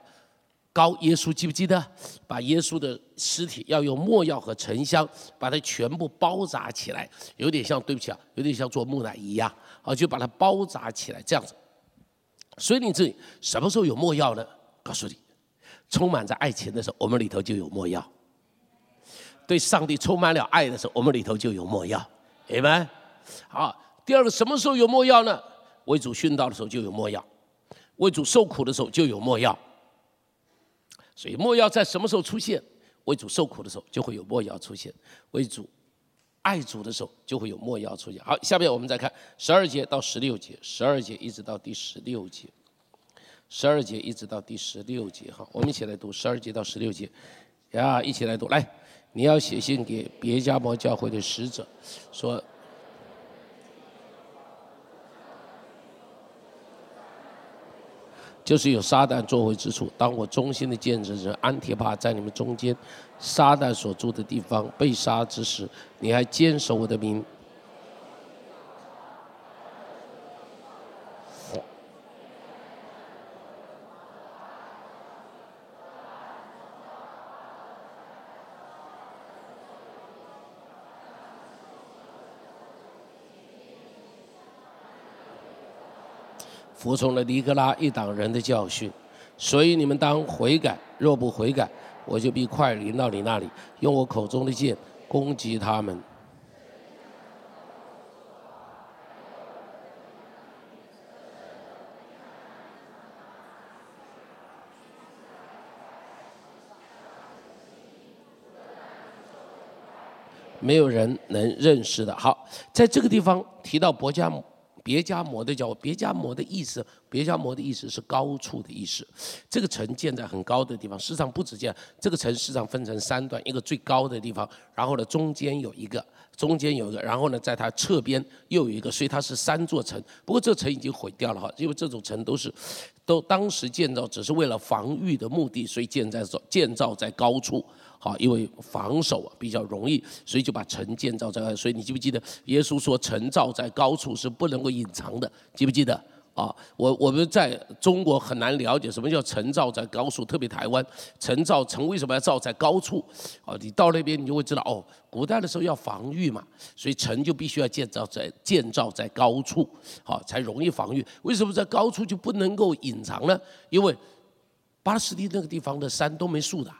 高耶稣，记不记得？把耶稣的尸体要用墨药和沉香把它全部包扎起来，有点像对不起啊，有点像做木乃伊呀，啊，就把它包扎起来这样子。所以你这里什么时候有墨药呢？告诉你，充满着爱情的时候，我们里头就有墨药；对上帝充满了爱的时候，我们里头就有墨药。明白？好，第二个什么时候有墨药呢？为主殉道的时候就有墨药，为主受苦的时候就有墨药。所以莫要在什么时候出现？为主受苦的时候就会有莫要出现。为主。爱主的时候，就会有莫要出现。好，下面我们再看十二节到十六节，十二节一直到第十六节，十二节一直到第十六节。哈，我们一起来读十二节到十六节，呀，一起来读。来，你要写信给别家摩教会的使者，说。就是有撒旦作为之处。当我忠心的见证人安提帕在你们中间，撒旦所住的地方被杀之时，你还坚守我的名。服从了尼格拉一党人的教训，所以你们当悔改。若不悔改，我就必快临到你那里，用我口中的剑攻击他们。没有人能认识的。好，在这个地方提到伯加姆别加摩的叫，别加摩的意思，别加摩的意思是高处的意思。这个城建在很高的地方，实际上不止建，这个城市实上分成三段，一个最高的地方，然后呢中间有一个，中间有一个，然后呢在它侧边又有一个，所以它是三座城。不过这城已经毁掉了哈，因为这种城都是都当时建造只是为了防御的目的，所以建在建造在高处。好，因为防守比较容易，所以就把城建造在。所以你记不记得耶稣说城造在高处是不能够隐藏的？记不记得？啊，我我们在中国很难了解什么叫城造在高处，特别台湾城造城为什么要造在高处？啊，你到那边你就会知道哦，古代的时候要防御嘛，所以城就必须要建造在建造在高处，好才容易防御。为什么在高处就不能够隐藏呢？因为巴士蒂那个地方的山都没树的。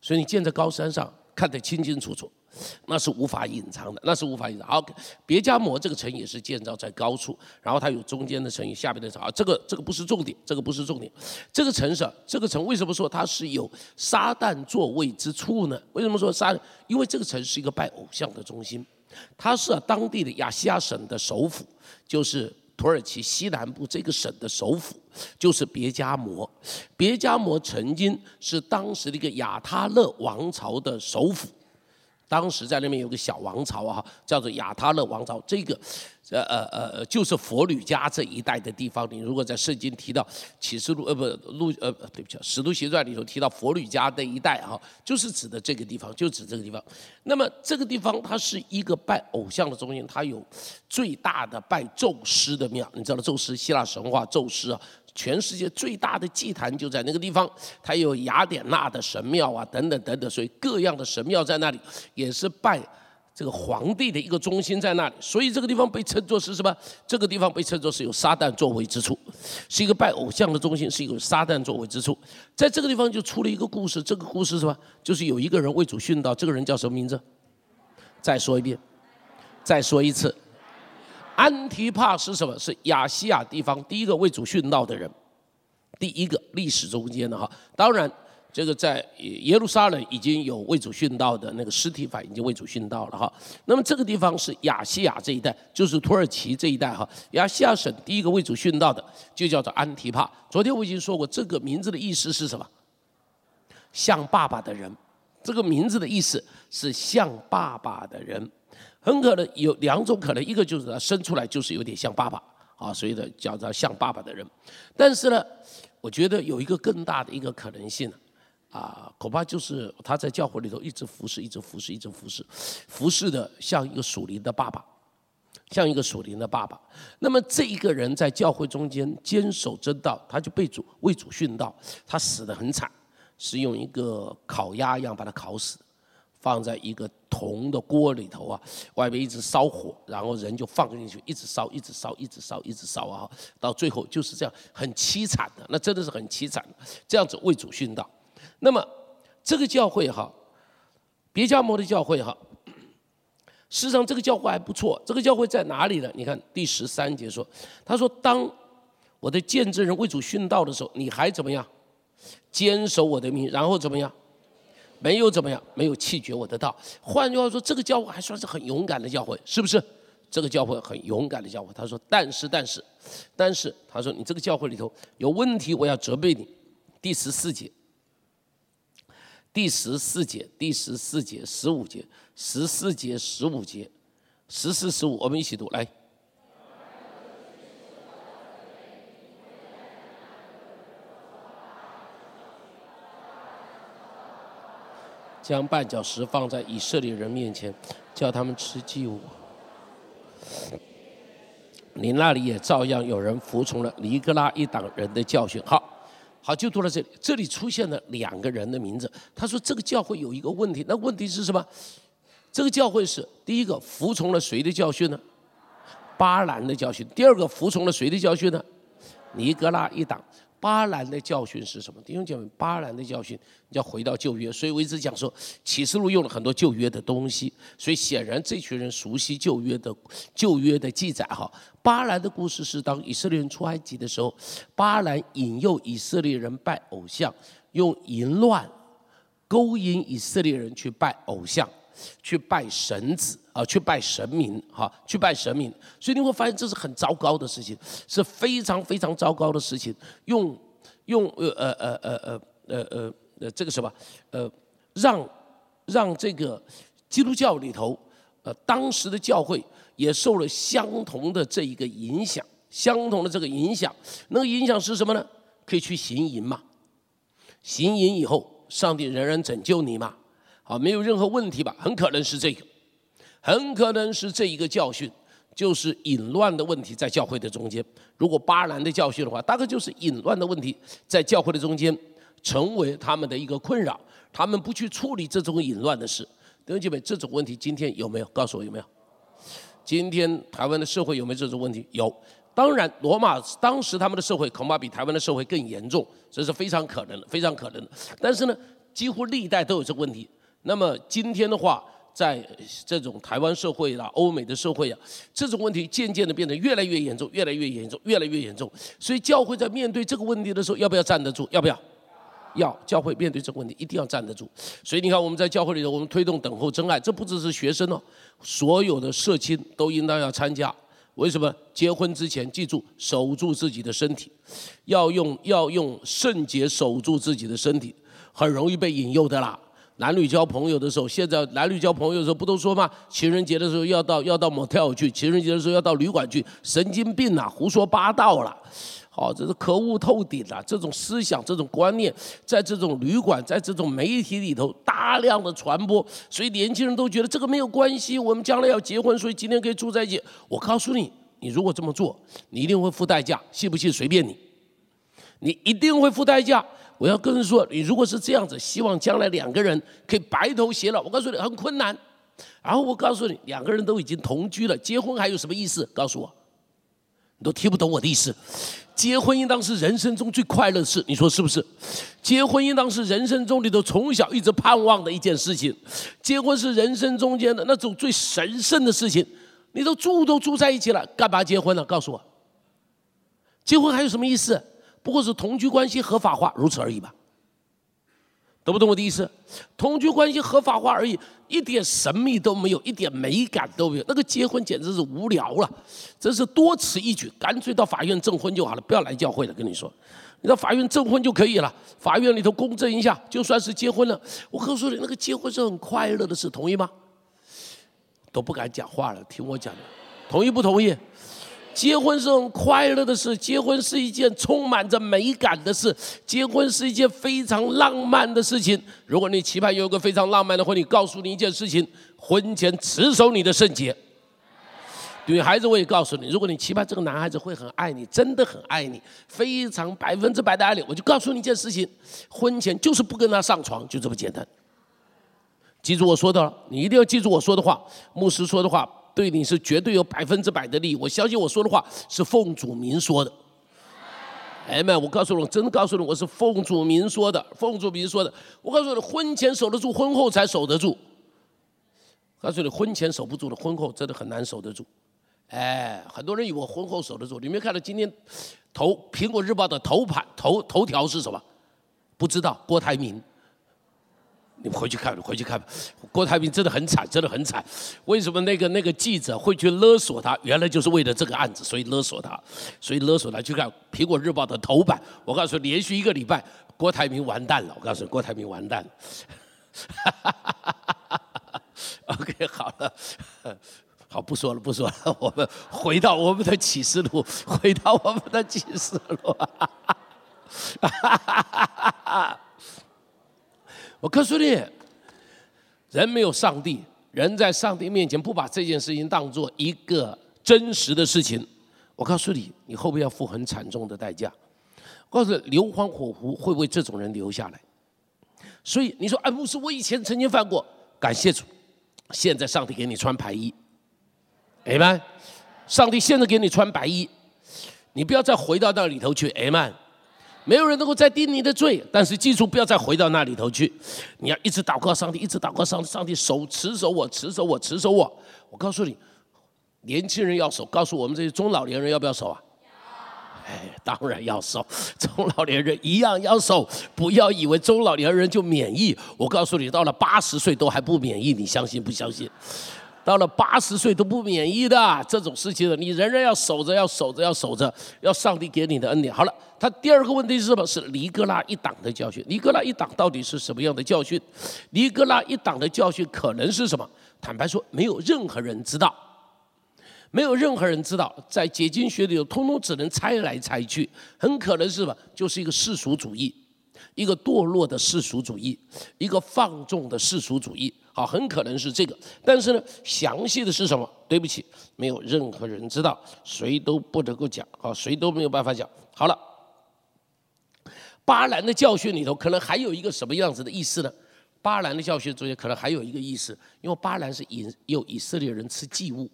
所以你建在高山上，看得清清楚楚，那是无法隐藏的，那是无法隐藏。好，别加摩这个城也是建造在高处，然后它有中间的城与下边的城。啊，这个这个不是重点，这个不是重点。这个城市，这个城为什么说它是有撒旦座位之处呢？为什么说撒？因为这个城是一个拜偶像的中心，它是当地的亚细亚省的首府，就是。土耳其西南部这个省的首府就是别加摩，别加摩曾经是当时的一个亚他勒王朝的首府。当时在那边有个小王朝啊，叫做亚他勒王朝。这个，呃呃呃，就是佛吕加这一带的地方。你如果在圣经提到启示录，呃不录，呃对不起，使徒行传里头提到佛吕加那一带哈，就是指的这个地方，就指这个地方。那么这个地方它是一个拜偶像的中心，它有最大的拜宙斯的庙。你知道宙斯，希腊神话宙斯啊。全世界最大的祭坛就在那个地方，它有雅典娜的神庙啊，等等等等，所以各样的神庙在那里，也是拜这个皇帝的一个中心在那里。所以这个地方被称作是什么？这个地方被称作是有撒旦作为之处，是一个拜偶像的中心，是一个撒旦作为之处。在这个地方就出了一个故事，这个故事是吧？就是有一个人为主殉道，这个人叫什么名字？再说一遍，再说一次。安提帕是什么？是亚细亚地方第一个为主殉道的人，第一个历史中间的哈。当然，这个在耶路撒冷已经有为主殉道的那个尸体法已经为主殉道了哈。那么这个地方是亚细亚这一带，就是土耳其这一带哈。亚细亚省第一个为主殉道的就叫做安提帕。昨天我已经说过，这个名字的意思是什么？像爸爸的人。这个名字的意思是像爸爸的人。很可能有两种可能，一个就是他生出来就是有点像爸爸啊，所以呢叫他像爸爸的人。但是呢，我觉得有一个更大的一个可能性啊，恐怕就是他在教会里头一直服侍，一直服侍，一直服侍，服侍的像一个属灵的爸爸，像一个属灵的爸爸。那么这一个人在教会中间坚守真道，他就被主为主殉道，他死得很惨，是用一个烤鸭一样把他烤死。放在一个铜的锅里头啊，外面一直烧火，然后人就放进去，一直烧，一直烧，一直烧，一直烧啊，到最后就是这样，很凄惨的，那真的是很凄惨，这样子为主殉道。那么这个教会哈，别加摩的教会哈，事实上这个教会还不错，这个教会在哪里呢？你看第十三节说，他说当我的见证人为主殉道的时候，你还怎么样？坚守我的名，然后怎么样？没有怎么样，没有弃绝我的道。换句话说，这个教会还算是很勇敢的教会，是不是？这个教会很勇敢的教会。他说：“但是，但是，但是，他说你这个教会里头有问题，我要责备你。”第十四节，第十四节，第十四节，十五节，十四节，十五节，十四十五，我们一起读来。将绊脚石放在以色列人面前，叫他们吃祭物。你那里也照样有人服从了尼格拉一党人的教训。好，好，就读到这里。这里出现了两个人的名字。他说这个教会有一个问题，那问题是什么？这个教会是第一个服从了谁的教训呢？巴兰的教训。第二个服从了谁的教训呢？尼格拉一党。巴兰的教训是什么？弟兄姐妹，巴兰的教训要回到旧约，所以我一直讲说，启示录用了很多旧约的东西，所以显然这群人熟悉旧约的旧约的记载哈。巴兰的故事是当以色列人出埃及的时候，巴兰引诱以色列人拜偶像，用淫乱勾引以色列人去拜偶像。去拜神子啊，去拜神明哈，去拜神明，所以你会发现这是很糟糕的事情，是非常非常糟糕的事情。用用呃呃呃呃呃呃呃这个什么呃让让这个基督教里头呃当时的教会也受了相同的这一个影响，相同的这个影响，那个影响是什么呢？可以去行淫嘛？行淫以后，上帝仍然拯救你嘛？啊，没有任何问题吧？很可能是这个，很可能是这一个教训，就是淫乱的问题在教会的中间。如果巴兰的教训的话，大概就是淫乱的问题在教会的中间成为他们的一个困扰，他们不去处理这种淫乱的事。弟兄姐妹，这种问题今天有没有？告诉我有没有？今天台湾的社会有没有这种问题？有。当然，罗马当时他们的社会恐怕比台湾的社会更严重，这是非常可能的，非常可能的。但是呢，几乎历代都有这个问题。那么今天的话，在这种台湾社会啦、欧美的社会啊，这种问题渐渐的变得越来越严重，越来越严重，越来越严重。所以教会在面对这个问题的时候，要不要站得住？要不要？要。教会面对这个问题，一定要站得住。所以你看，我们在教会里头，我们推动等候真爱，这不只是学生哦，所有的社亲都应当要参加。为什么？结婚之前，记住守住自己的身体，要用要用圣洁守住自己的身体，很容易被引诱的啦。男女交朋友的时候，现在男女交朋友的时候不都说吗？情人节的时候要到要到 motel 去，情人节的时候要到旅馆去，神经病啊，胡说八道了，好，这是可恶透顶了。这种思想、这种观念，在这种旅馆、在这种媒体里头大量的传播，所以年轻人都觉得这个没有关系，我们将来要结婚，所以今天可以住在一起。我告诉你，你如果这么做，你一定会付代价，信不信随便你，你一定会付代价。我要跟人说，你如果是这样子，希望将来两个人可以白头偕老，我告诉你很困难。然后我告诉你，两个人都已经同居了，结婚还有什么意思？告诉我，你都听不懂我的意思。结婚应当是人生中最快乐的事，你说是不是？结婚应当是人生中你都从小一直盼望的一件事情。结婚是人生中间的那种最神圣的事情。你都住都住在一起了，干嘛结婚呢？告诉我，结婚还有什么意思？不过是同居关系合法化，如此而已吧。懂不懂我的意思？同居关系合法化而已，一点神秘都没有，一点美感都没有。那个结婚简直是无聊了，真是多此一举，干脆到法院证婚就好了，不要来教会了。跟你说，你到法院证婚就可以了，法院里头公证一下，就算是结婚了。我告诉你，那个结婚是很快乐的事，同意吗？都不敢讲话了，听我讲，同意不同意？结婚是很快乐的事，结婚是一件充满着美感的事，结婚是一件非常浪漫的事情。如果你期盼有个非常浪漫的婚礼，告诉你一件事情：婚前持守你的圣洁。女孩子，我也告诉你，如果你期盼这个男孩子会很爱你，真的很爱你，非常百分之百的爱你，我就告诉你一件事情：婚前就是不跟他上床，就这么简单。记住我说的，你一定要记住我说的话，牧师说的话。对你是绝对有百分之百的利益，我相信我说的话是奉主名说的。哎妈，我告诉你，我真的告诉你，我是奉主名说的，奉主名说的。我告诉你，婚前守得住，婚后才守得住。告诉你，婚前守不住的，婚后真的很难守得住。哎，很多人以为婚后守得住，你没看到今天头《苹果日报》的头版头头条是什么？不知道，郭台铭。你回去看，回去看吧，郭台铭真的很惨，真的很惨。为什么那个那个记者会去勒索他？原来就是为了这个案子，所以勒索他，所以勒索他。去看《苹果日报》的头版，我告诉你，连续一个礼拜，郭台铭完蛋了。我告诉你，郭台铭完蛋了。*laughs* OK，好了，好不说了，不说了，我们回到我们的启示录，回到我们的启示录。*laughs* 我告诉你，人没有上帝，人在上帝面前不把这件事情当做一个真实的事情。我告诉你，你后面要付很惨重的代价。我告诉你，硫磺火湖会为这种人留下来。所以你说，哎，牧师，我以前曾经犯过，感谢主，现在上帝给你穿白衣，明白？上帝现在给你穿白衣。你不要再回到那里头去。哎曼，没有人能够再定你的罪，但是记住不要再回到那里头去。你要一直祷告上帝，一直祷告上帝，上帝守持守我，持守我，持守我。我告诉你，年轻人要守，告诉我们这些中老年人要不要守啊？哎，当然要守，中老年人一样要守。不要以为中老年人就免疫，我告诉你，到了八十岁都还不免疫，你相信不相信？到了八十岁都不免疫的这种事情了，你仍然要守着，要守着，要守着，要上帝给你的恩典。好了，他第二个问题是什么？是尼格拉一党的教训。尼格拉一党到底是什么样的教训？尼格拉一党的教训可能是什么？坦白说，没有任何人知道。没有任何人知道，在解经学里头，通通只能猜来猜去，很可能是什么？就是一个世俗主义，一个堕落的世俗主义，一个放纵的世俗主义。好，很可能是这个。但是呢，详细的是什么？对不起，没有任何人知道，谁都不能够讲，好，谁都没有办法讲。好了，巴兰的教训里头，可能还有一个什么样子的意思呢？巴兰的教训中间可能还有一个意思，因为巴兰是引诱以色列人吃祭物。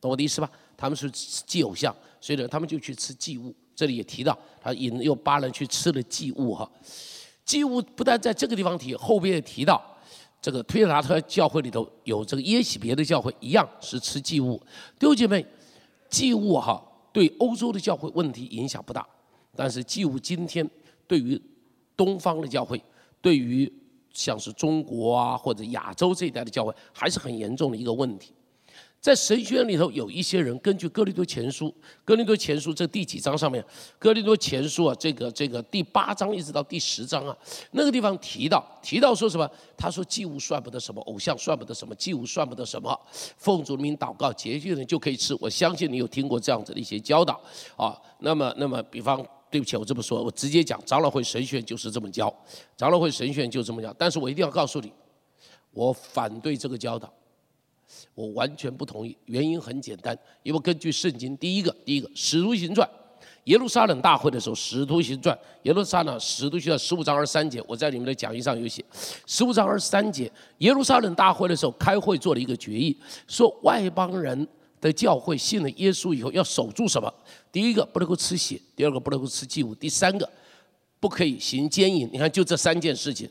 懂我的意思吧？他们是祭偶像，所以呢，他们就去吃祭物。这里也提到，他引诱巴兰去吃了祭物哈。祭物不但在这个地方提，后边也提到，这个推拿特教会里头有这个耶喜别的教会一样是吃祭物。弟兄姐妹，祭物哈对欧洲的教会问题影响不大，但是祭物今天对于东方的教会，对于像是中国啊或者亚洲这一带的教会，还是很严重的一个问题。在神学院里头，有一些人根据《哥林多前书》，《哥林多前书》这第几章上面，《哥林多前书》啊，这个这个第八章一直到第十章啊，那个地方提到提到说什么？他说祭物算不得什么，偶像算不得什么，祭物算不得什么，奉主名祷告，洁净人就可以吃。我相信你有听过这样子的一些教导啊。那么那么，比方对不起，我这么说，我直接讲，长老会神学就是这么教，长老会神学就这么教。但是我一定要告诉你，我反对这个教导。我完全不同意，原因很简单，因为根据圣经，第一个，第一个《使徒行传》，耶路撒冷大会的时候，《使徒行传》耶路撒冷使徒行传十五章二十三节，我在你们的讲义上有写，十五章二十三节，耶路撒冷大会的时候开会做了一个决议，说外邦人的教会信了耶稣以后要守住什么？第一个不能够吃血，第二个不能够吃祭物，第三个。不可以行奸淫，你看就这三件事情。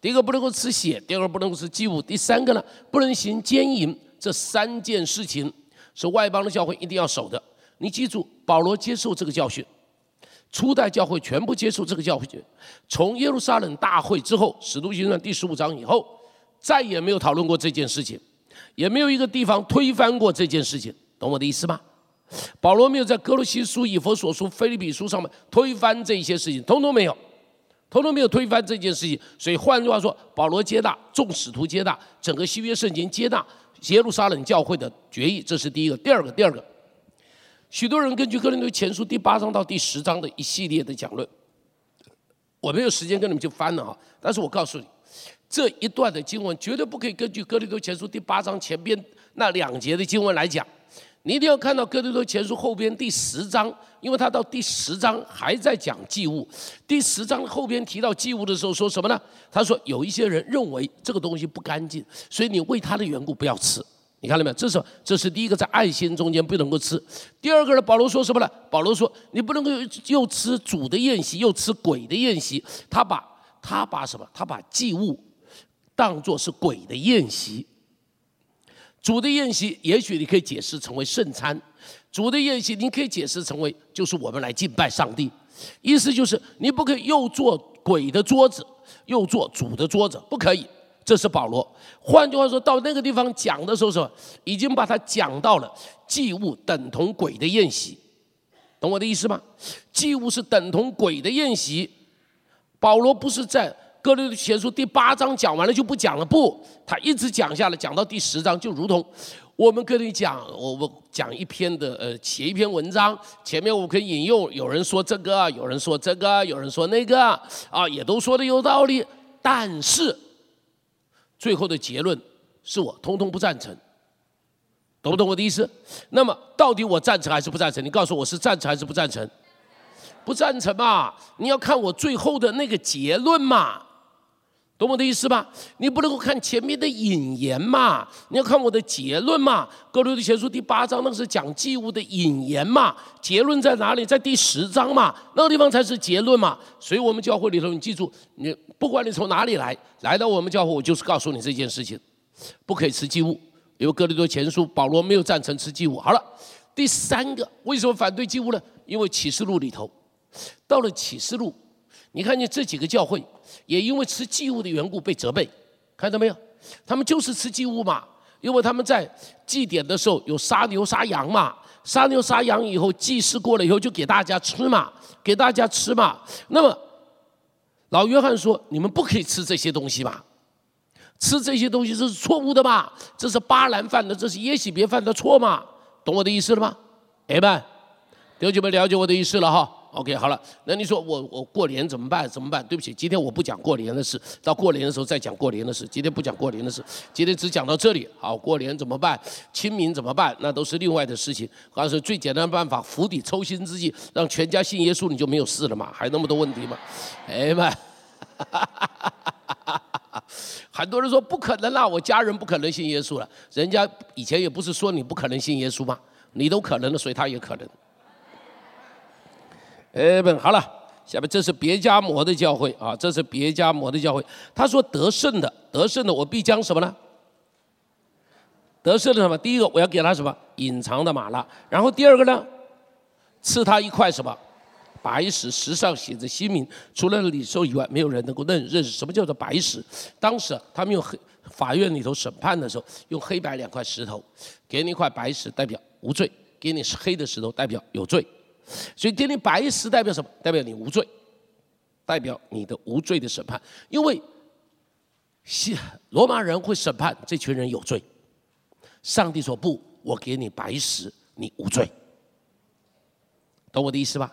第一个不能够吃血，第二个不能够吃祭物，第三个呢不能行奸淫。这三件事情是外邦的教会一定要守的。你记住，保罗接受这个教训，初代教会全部接受这个教训。从耶路撒冷大会之后，使徒行传第十五章以后，再也没有讨论过这件事情，也没有一个地方推翻过这件事情。懂我的意思吗？保罗没有在哥罗西书、以佛所书、菲利比书上面推翻这些事情，通通没有，通通没有推翻这件事情。所以换句话说，保罗接纳众使徒接纳整个新约圣经接纳耶路撒冷教会的决议，这是第一个。第二个，第二个，许多人根据哥林多前书第八章到第十章的一系列的讲论，我没有时间跟你们去翻了哈。但是我告诉你，这一段的经文绝对不可以根据哥林多前书第八章前边那两节的经文来讲。你一定要看到《哥林多前书》后边第十章，因为他到第十章还在讲祭物。第十章后边提到祭物的时候，说什么呢？他说有一些人认为这个东西不干净，所以你为他的缘故不要吃。你看到没有？这是这是第一个在爱心中间不能够吃。第二个呢，保罗说什么呢？保罗说你不能够又吃主的宴席，又吃鬼的宴席。他把他把什么？他把祭物当作是鬼的宴席。主的宴席，也许你可以解释成为圣餐；主的宴席，你可以解释成为就是我们来敬拜上帝。意思就是你不可以又做鬼的桌子，又做主的桌子，不可以。这是保罗。换句话说，到那个地方讲的时候，是吧？已经把它讲到了祭物等同鬼的宴席，懂我的意思吗？祭物是等同鬼的宴席。保罗不是在。哥林多前书第八章讲完了就不讲了，不，他一直讲下来，讲到第十章，就如同我们跟你讲，我我讲一篇的，呃，写一篇文章，前面我可以引用，有人说这个，有人说这个，有人说那个，啊，也都说的有道理，但是最后的结论是我通通不赞成，懂不懂我的意思？那么到底我赞成还是不赞成？你告诉我是赞成还是不赞成？不赞成嘛？你要看我最后的那个结论嘛。懂我的意思吧？你不能够看前面的引言嘛，你要看我的结论嘛。哥林多前书第八章那个是讲祭物的引言嘛，结论在哪里？在第十章嘛，那个地方才是结论嘛。所以我们教会里头，你记住，你不管你从哪里来，来到我们教会，我就是告诉你这件事情，不可以吃祭物。因为哥林多前书保罗没有赞成吃祭物。好了，第三个为什么反对祭物呢？因为启示录里头，到了启示录。你看见这几个教会，也因为吃祭物的缘故被责备，看到没有？他们就是吃祭物嘛，因为他们在祭典的时候有杀牛杀羊嘛，杀牛杀羊以后祭祀过了以后就给大家吃嘛，给大家吃嘛。那么老约翰说：“你们不可以吃这些东西嘛，吃这些东西这是错误的嘛，这是巴兰犯的，这是耶喜别犯的错嘛，懂我的意思了吗？”哎们，弟兄们了解我的意思了哈。OK，好了，那你说我我过年怎么办？怎么办？对不起，今天我不讲过年的事，到过年的时候再讲过年的事。今天不讲过年的事，今天只讲到这里。好，过年怎么办？清明怎么办？那都是另外的事情。告诉最简单的办法，釜底抽薪之计，让全家信耶稣，你就没有事了嘛？还那么多问题吗？哎妈，*laughs* 很多人说不可能啦，我家人不可能信耶稣了。人家以前也不是说你不可能信耶稣吗？你都可能了，所以他也可能。哎，不，好了，下面这是别家摩的教会啊，这是别家摩的教会。他说得胜的，得胜的，我必将什么呢？得胜的什么？第一个，我要给他什么？隐藏的玛拉。然后第二个呢？赐他一块什么？白石，石上写着新名，除了李寿以外，没有人能够认认识什么叫做白石。当时他们用黑法院里头审判的时候，用黑白两块石头，给你一块白石代表无罪，给你是黑的石头代表有罪。所以，给你白石代表什么？代表你无罪，代表你的无罪的审判。因为西罗马人会审判这群人有罪。上帝说不，我给你白石，你无罪。懂我的意思吧？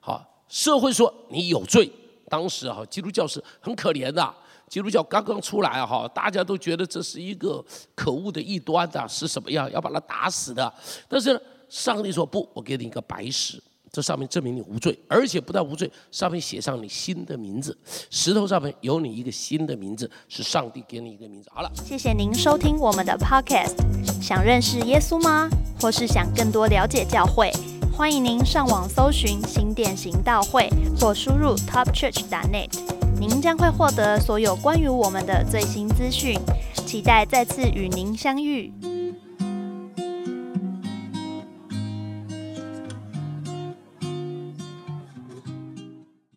好，社会说你有罪。当时啊，基督教是很可怜的。基督教刚刚出来哈，大家都觉得这是一个可恶的异端的，是什么样？要把他打死的。但是。上帝说不，我给你一个白石，这上面证明你无罪，而且不但无罪，上面写上你新的名字，石头上面有你一个新的名字，是上帝给你一个名字。好了，谢谢您收听我们的 Podcast。想认识耶稣吗？或是想更多了解教会？欢迎您上网搜寻新店行道会，或输入 topchurch.net，您将会获得所有关于我们的最新资讯。期待再次与您相遇。